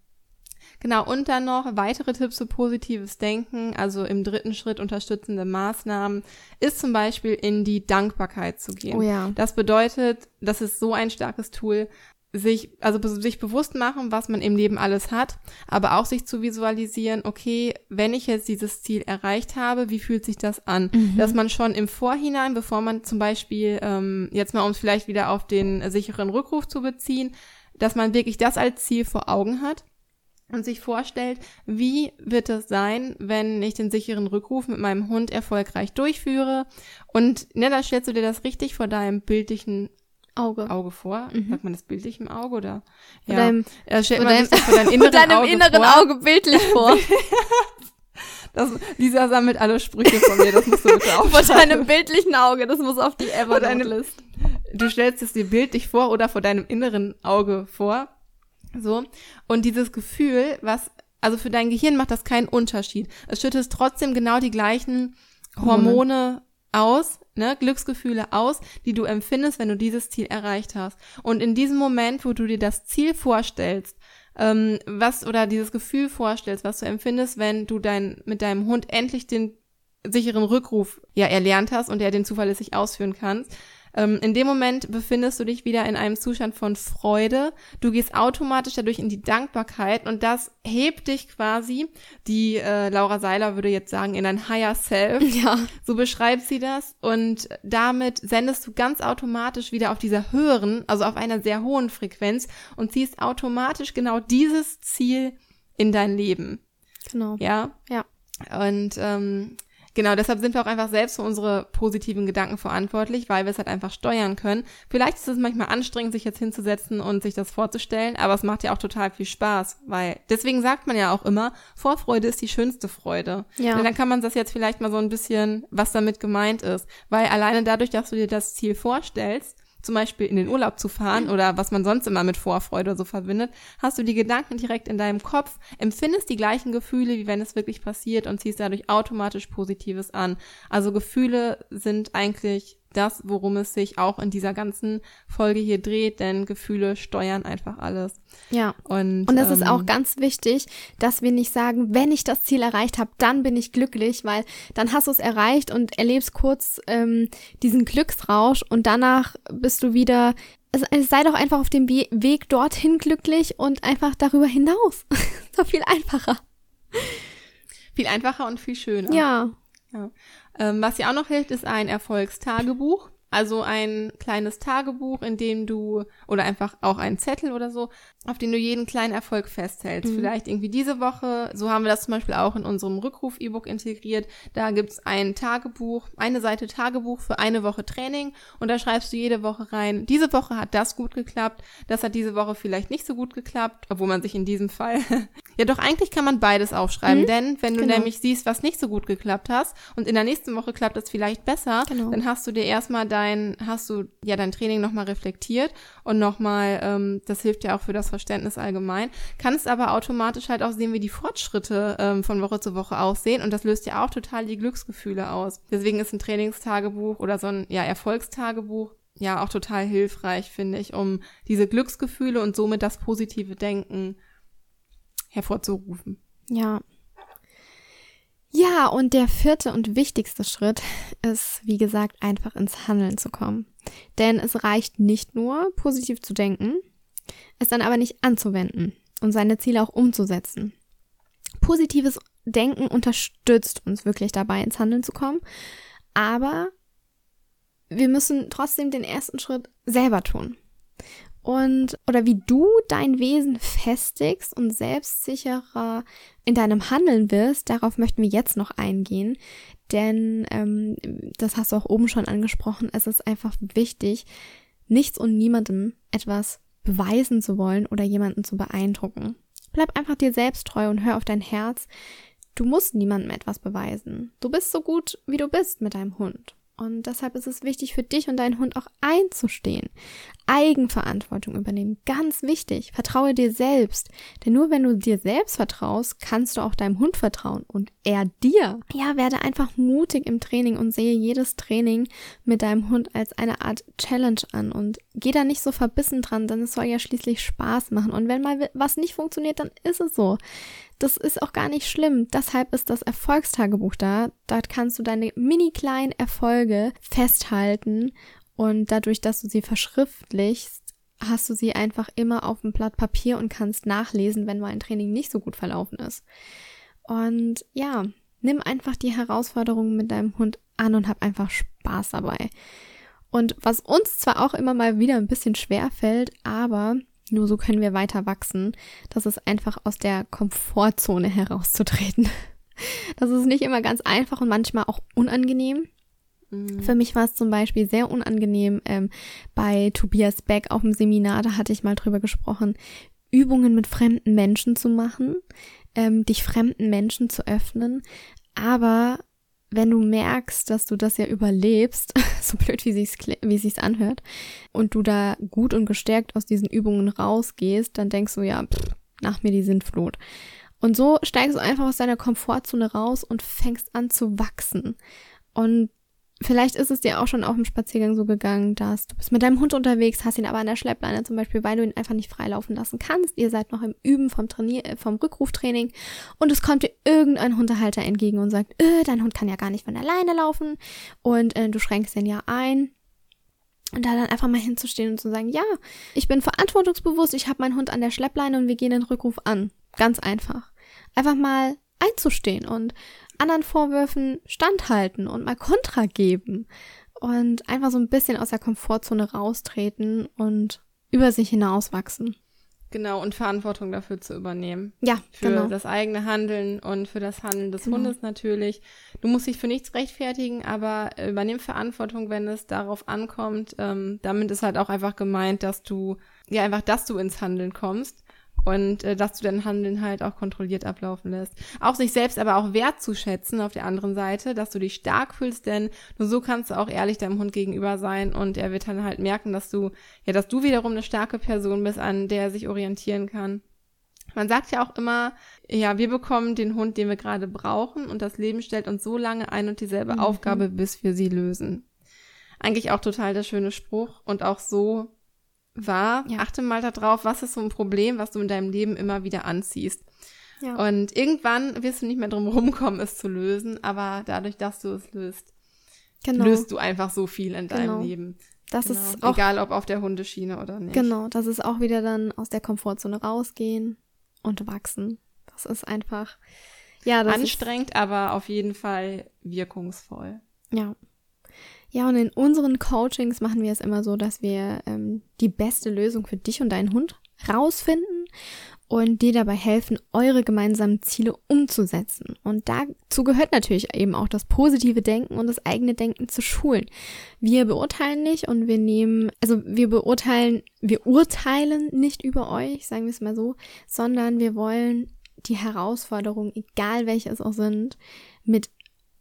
Genau, und dann noch weitere Tipps für positives Denken, also im dritten Schritt unterstützende Maßnahmen, ist zum Beispiel in die Dankbarkeit zu gehen. Oh ja. Das bedeutet, das ist so ein starkes Tool, sich, also sich bewusst machen, was man im Leben alles hat, aber auch sich zu visualisieren, okay, wenn ich jetzt dieses Ziel erreicht habe, wie fühlt sich das an? Mhm. Dass man schon im Vorhinein, bevor man zum Beispiel, ähm, jetzt mal um es vielleicht wieder auf den sicheren Rückruf zu beziehen, dass man wirklich das als Ziel vor Augen hat und sich vorstellt, wie wird es sein, wenn ich den sicheren Rückruf mit meinem Hund erfolgreich durchführe. Und ne, da stellst du dir das richtig vor deinem bildlichen Auge. Auge vor. Mhm. Sagt man das bildlich im Auge oder? Vor deinem, da stellt vor man deinem- sich das vor deinem inneren, deinem Auge, inneren vor. Auge bildlich vor. Das, Lisa sammelt alle Sprüche von mir, das musst du bitte vor aufschreiben. deinem bildlichen Auge. Das muss auf die Evernote-List. Du stellst es dir bildlich vor oder vor deinem inneren Auge vor. So. Und dieses Gefühl, was, also für dein Gehirn macht das keinen Unterschied. Es schüttet trotzdem genau die gleichen Hormone aus, ne, Glücksgefühle aus, die du empfindest, wenn du dieses Ziel erreicht hast. Und in diesem Moment, wo du dir das Ziel vorstellst, ähm, was oder dieses Gefühl vorstellst, was du empfindest, wenn du dein, mit deinem Hund endlich den sicheren Rückruf ja erlernt hast und er den zuverlässig ausführen kannst. Ähm, in dem Moment befindest du dich wieder in einem Zustand von Freude. Du gehst automatisch dadurch in die Dankbarkeit und das hebt dich quasi, die äh, Laura Seiler würde jetzt sagen, in ein Higher Self. Ja. So beschreibt sie das und damit sendest du ganz automatisch wieder auf dieser höheren, also auf einer sehr hohen Frequenz und ziehst automatisch genau dieses Ziel in dein Leben. Genau. Ja. Ja. Und ähm, Genau, deshalb sind wir auch einfach selbst für unsere positiven Gedanken verantwortlich, weil wir es halt einfach steuern können. Vielleicht ist es manchmal anstrengend, sich jetzt hinzusetzen und sich das vorzustellen, aber es macht ja auch total viel Spaß, weil deswegen sagt man ja auch immer, Vorfreude ist die schönste Freude. Ja. Und dann kann man das jetzt vielleicht mal so ein bisschen, was damit gemeint ist, weil alleine dadurch, dass du dir das Ziel vorstellst, zum Beispiel in den Urlaub zu fahren oder was man sonst immer mit Vorfreude so verbindet, hast du die Gedanken direkt in deinem Kopf, empfindest die gleichen Gefühle, wie wenn es wirklich passiert und ziehst dadurch automatisch Positives an. Also Gefühle sind eigentlich das, worum es sich auch in dieser ganzen Folge hier dreht, denn Gefühle steuern einfach alles. Ja. Und, und das ähm, ist auch ganz wichtig, dass wir nicht sagen, wenn ich das Ziel erreicht habe, dann bin ich glücklich, weil dann hast du es erreicht und erlebst kurz ähm, diesen Glücksrausch und danach bist du wieder, also, sei doch einfach auf dem Weg dorthin glücklich und einfach darüber hinaus. so viel einfacher. Viel einfacher und viel schöner. Ja. Ja. Ähm, was ja auch noch hilft, ist ein Erfolgstagebuch. Also ein kleines Tagebuch, in dem du, oder einfach auch ein Zettel oder so, auf den du jeden kleinen Erfolg festhältst. Mhm. Vielleicht irgendwie diese Woche, so haben wir das zum Beispiel auch in unserem Rückruf-E-Book integriert. Da gibt's ein Tagebuch, eine Seite Tagebuch für eine Woche Training und da schreibst du jede Woche rein, diese Woche hat das gut geklappt, das hat diese Woche vielleicht nicht so gut geklappt, obwohl man sich in diesem Fall, ja doch eigentlich kann man beides aufschreiben, mhm. denn wenn du genau. nämlich siehst, was nicht so gut geklappt hast und in der nächsten Woche klappt es vielleicht besser, genau. dann hast du dir erstmal dein, hast du ja dein Training nochmal reflektiert und nochmal, ähm, das hilft ja auch für das Verständnis allgemein, kannst aber automatisch halt auch sehen, wie die Fortschritte ähm, von Woche zu Woche aussehen und das löst ja auch total die Glücksgefühle aus. Deswegen ist ein Trainingstagebuch oder so ein ja, Erfolgstagebuch ja auch total hilfreich, finde ich, um diese Glücksgefühle und somit das positive Denken hervorzurufen. Ja, ja, und der vierte und wichtigste Schritt ist, wie gesagt, einfach ins Handeln zu kommen. Denn es reicht nicht nur, positiv zu denken, es dann aber nicht anzuwenden und seine Ziele auch umzusetzen. Positives Denken unterstützt uns wirklich dabei, ins Handeln zu kommen, aber wir müssen trotzdem den ersten Schritt selber tun. Und oder wie du dein Wesen festigst und selbstsicherer in deinem Handeln wirst, darauf möchten wir jetzt noch eingehen, denn ähm, das hast du auch oben schon angesprochen, es ist einfach wichtig, nichts und niemandem etwas beweisen zu wollen oder jemanden zu beeindrucken. Bleib einfach dir selbst treu und hör auf dein Herz. Du musst niemandem etwas beweisen. Du bist so gut, wie du bist mit deinem Hund. Und deshalb ist es wichtig für dich und deinen Hund auch einzustehen. Eigenverantwortung übernehmen. Ganz wichtig. Vertraue dir selbst. Denn nur wenn du dir selbst vertraust, kannst du auch deinem Hund vertrauen und er dir. Ja, werde einfach mutig im Training und sehe jedes Training mit deinem Hund als eine Art Challenge an und geh da nicht so verbissen dran, denn es soll ja schließlich Spaß machen. Und wenn mal was nicht funktioniert, dann ist es so das ist auch gar nicht schlimm. Deshalb ist das Erfolgstagebuch da. Dort kannst du deine mini kleinen Erfolge festhalten und dadurch, dass du sie verschriftlichst, hast du sie einfach immer auf dem Blatt Papier und kannst nachlesen, wenn mal ein Training nicht so gut verlaufen ist. Und ja, nimm einfach die Herausforderungen mit deinem Hund an und hab einfach Spaß dabei. Und was uns zwar auch immer mal wieder ein bisschen schwer fällt, aber nur so können wir weiter wachsen. Das ist einfach aus der Komfortzone herauszutreten. Das ist nicht immer ganz einfach und manchmal auch unangenehm. Mhm. Für mich war es zum Beispiel sehr unangenehm ähm, bei Tobias Beck auf dem Seminar, da hatte ich mal drüber gesprochen, Übungen mit fremden Menschen zu machen, ähm, dich fremden Menschen zu öffnen. Aber wenn du merkst, dass du das ja überlebst, so blöd wie sich's, wie sich's anhört, und du da gut und gestärkt aus diesen Übungen rausgehst, dann denkst du ja, pff, nach mir die Sintflut. Und so steigst du einfach aus deiner Komfortzone raus und fängst an zu wachsen. Und Vielleicht ist es dir auch schon auf dem Spaziergang so gegangen, dass du bist mit deinem Hund unterwegs, hast ihn aber an der Schleppleine zum Beispiel, weil du ihn einfach nicht freilaufen lassen kannst. Ihr seid noch im Üben vom Trainier äh, vom Rückruftraining und es kommt dir irgendein Hundehalter entgegen und sagt, äh, dein Hund kann ja gar nicht von alleine laufen und äh, du schränkst den ja ein. Und da dann einfach mal hinzustehen und zu sagen, ja, ich bin verantwortungsbewusst, ich habe meinen Hund an der Schleppleine und wir gehen den Rückruf an. Ganz einfach. Einfach mal einzustehen und anderen Vorwürfen standhalten und mal Kontra geben und einfach so ein bisschen aus der Komfortzone raustreten und über sich hinauswachsen. Genau, und Verantwortung dafür zu übernehmen. Ja, für genau. das eigene Handeln und für das Handeln des Genau. Hundes natürlich. Du musst dich für nichts rechtfertigen, aber äh, übernimm Verantwortung, wenn es darauf ankommt. Ähm, damit ist halt auch einfach gemeint, dass du, ja, einfach, dass du ins Handeln kommst und äh, dass du dein Handeln halt auch kontrolliert ablaufen lässt. Auch sich selbst aber auch wertzuschätzen auf der anderen Seite, dass du dich stark fühlst, denn nur so kannst du auch ehrlich deinem Hund gegenüber sein und er wird dann halt merken, dass du, ja, dass du wiederum eine starke Person bist, an der er sich orientieren kann. Man sagt ja auch immer, ja, wir bekommen den Hund, den wir gerade brauchen und das Leben stellt uns so lange ein und dieselbe Mhm. Aufgabe, bis wir sie lösen. Eigentlich auch total der schöne Spruch und auch so wahr. Ja. Achte mal darauf, was ist so ein Problem, was du in deinem Leben immer wieder anziehst. Ja. Und irgendwann wirst du nicht mehr drum rumkommen, es zu lösen, aber dadurch, dass du es löst, genau. löst du einfach so viel in deinem Genau. Leben. das Genau. ist auch Egal, ob auf der Hundeschiene oder nicht. Genau, das ist auch wieder dann aus der Komfortzone rausgehen und wachsen. Das ist einfach, ja, das Anstrengend, aber auf jeden Fall wirkungsvoll. ist, ja. Ja, und in unseren Coachings machen wir es immer so, dass wir ähm, die beste Lösung für dich und deinen Hund rausfinden und dir dabei helfen, eure gemeinsamen Ziele umzusetzen. Und dazu gehört natürlich eben auch das positive Denken und das eigene Denken zu schulen. Wir beurteilen nicht und wir nehmen, also wir beurteilen, wir urteilen nicht über euch, sagen wir es mal so, sondern wir wollen die Herausforderungen, egal welche es auch sind, mit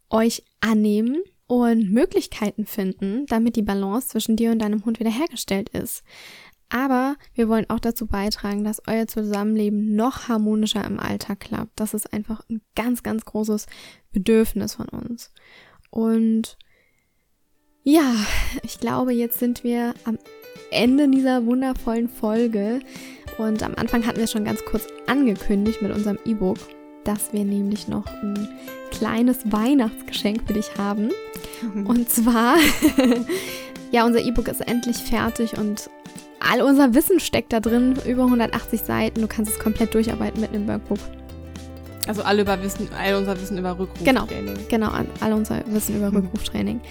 euch annehmen und Möglichkeiten finden, damit die Balance zwischen dir und deinem Hund wiederhergestellt ist. Aber wir wollen auch dazu beitragen, dass euer Zusammenleben noch harmonischer im Alltag klappt. Das ist einfach ein ganz, ganz großes Bedürfnis von uns. Und ja, ich glaube, jetzt sind wir am Ende dieser wundervollen Folge. Und am Anfang hatten wir schon ganz kurz angekündigt mit unserem E-Book, dass wir nämlich noch ein kleines Weihnachtsgeschenk für dich haben. Und zwar, ja, unser E-Book ist endlich fertig und all unser Wissen steckt da drin, über 180 Seiten. Du kannst es komplett durcharbeiten mit einem Workbook. Also alle über Wissen, all unser Wissen über Genau. Rückruftraining. Genau, an- all unser Wissen über Mhm. Rückruftraining.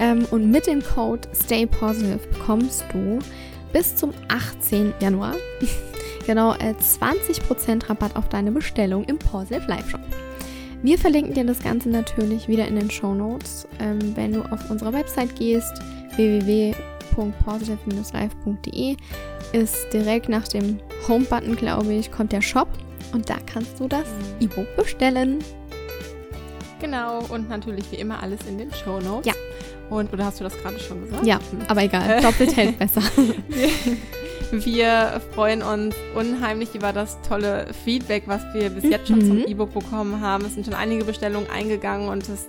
Ähm, und mit dem Code Stay Positive bekommst du bis zum 18. Januar genau äh, 20% Rabatt auf deine Bestellung im Positive Live Shop. Wir verlinken dir das Ganze natürlich wieder in den Show Notes. Ähm, wenn du auf unsere Website gehst, www.positive-live.de, ist direkt nach dem Home-Button, glaube ich, kommt der Shop und da kannst du das Mhm. E-Book bestellen. Genau, und natürlich wie immer alles in den Show Notes. Ja. Und, oder hast du das gerade schon gesagt? Ja, aber egal, doppelt hält besser. Wir freuen uns unheimlich über das tolle Feedback, was wir bis jetzt schon Mhm. zum E-Book bekommen haben. Es sind schon einige Bestellungen eingegangen und es,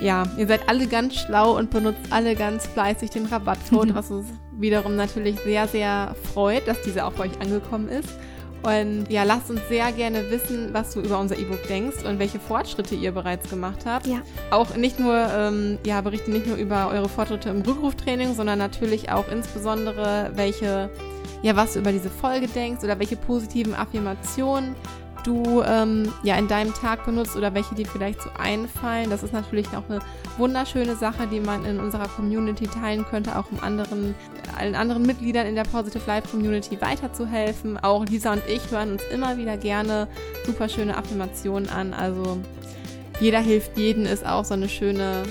ja, ihr seid alle ganz schlau und benutzt alle ganz fleißig den Rabattcode, Mhm. was uns wiederum natürlich sehr, sehr freut, dass dieser auch bei euch angekommen ist. Und ja, lasst uns sehr gerne wissen, was du über unser E-Book denkst und welche Fortschritte ihr bereits gemacht habt. Ja. Auch nicht nur, ähm, ja, berichte nicht nur über eure Fortschritte im Rückruftraining, sondern natürlich auch insbesondere, welche, ja, was du über diese Folge denkst oder welche positiven Affirmationen du ähm, ja in deinem Tag benutzt oder welche dir vielleicht so einfallen. Das ist natürlich auch eine wunderschöne Sache, die man in unserer Community teilen könnte, auch um anderen, allen anderen Mitgliedern in der Positive Life Community weiterzuhelfen. Auch Lisa und ich hören uns immer wieder gerne super schöne Affirmationen an. Also jeder hilft jeden ist auch so eine schöne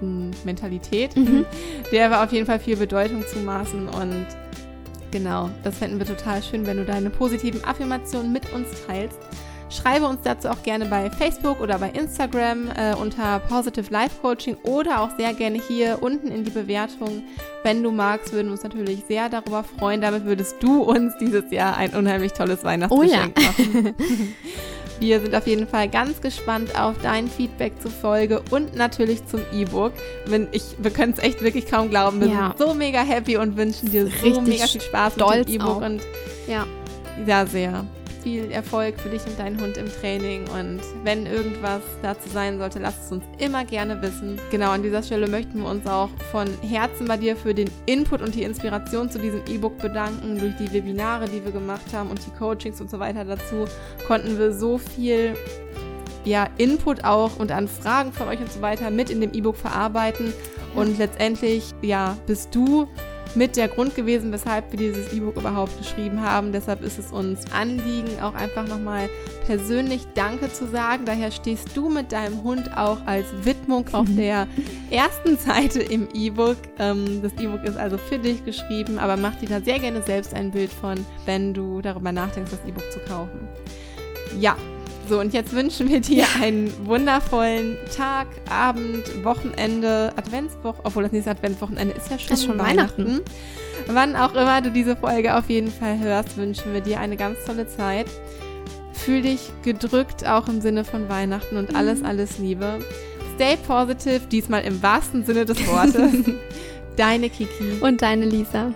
mm, Mentalität, Mhm. der wir auf jeden Fall viel Bedeutung zumaßen und genau, das fänden wir total schön, wenn du deine positiven Affirmationen mit uns teilst. Schreibe uns dazu auch gerne bei Facebook oder bei Instagram äh, unter Positive Life Coaching oder auch sehr gerne hier unten in die Bewertung. Wenn du magst, würden wir uns natürlich sehr darüber freuen. Damit würdest du uns dieses Jahr ein unheimlich tolles Weihnachtsgeschenk Oh ja. machen. Wir sind auf jeden Fall ganz gespannt auf dein Feedback zur Folge und natürlich zum E-Book. Ich, wir können es echt wirklich kaum glauben. Wir Ja. sind so mega happy und wünschen dir so mega viel Spaß mit dem E-Book und Ja. ja, sehr. Viel Erfolg für dich und deinen Hund im Training und wenn irgendwas dazu sein sollte, lass es uns immer gerne wissen. Genau, an dieser Stelle möchten wir uns auch von Herzen bei dir für den Input und die Inspiration zu diesem E-Book bedanken. Durch die Webinare, die wir gemacht haben und die Coachings und so weiter dazu, konnten wir so viel ja, Input auch und an Fragen von euch und so weiter mit in dem E-Book verarbeiten. Und letztendlich, ja, bist du mit der Grund gewesen, weshalb wir dieses E-Book überhaupt geschrieben haben. Deshalb ist es uns Anliegen, auch einfach nochmal persönlich Danke zu sagen. Daher stehst du mit deinem Hund auch als Widmung auf der ersten Seite im E-Book. Ähm, das E-Book ist also für dich geschrieben, aber mach dir da sehr gerne selbst ein Bild von, wenn du darüber nachdenkst, das E-Book zu kaufen. Ja, so, und jetzt wünschen wir dir einen wundervollen Tag, Abend, Wochenende, Adventswoche, obwohl das nächste Adventswochenende ist ja schon, ist schon Weihnachten. Weihnachten. Wann auch immer du diese Folge auf jeden Fall hörst, wünschen wir dir eine ganz tolle Zeit. Fühl dich gedrückt, auch im Sinne von Weihnachten und alles, mhm. alles Liebe. Stay positive, diesmal im wahrsten Sinne des Wortes. deine Kiki. Und deine Lisa.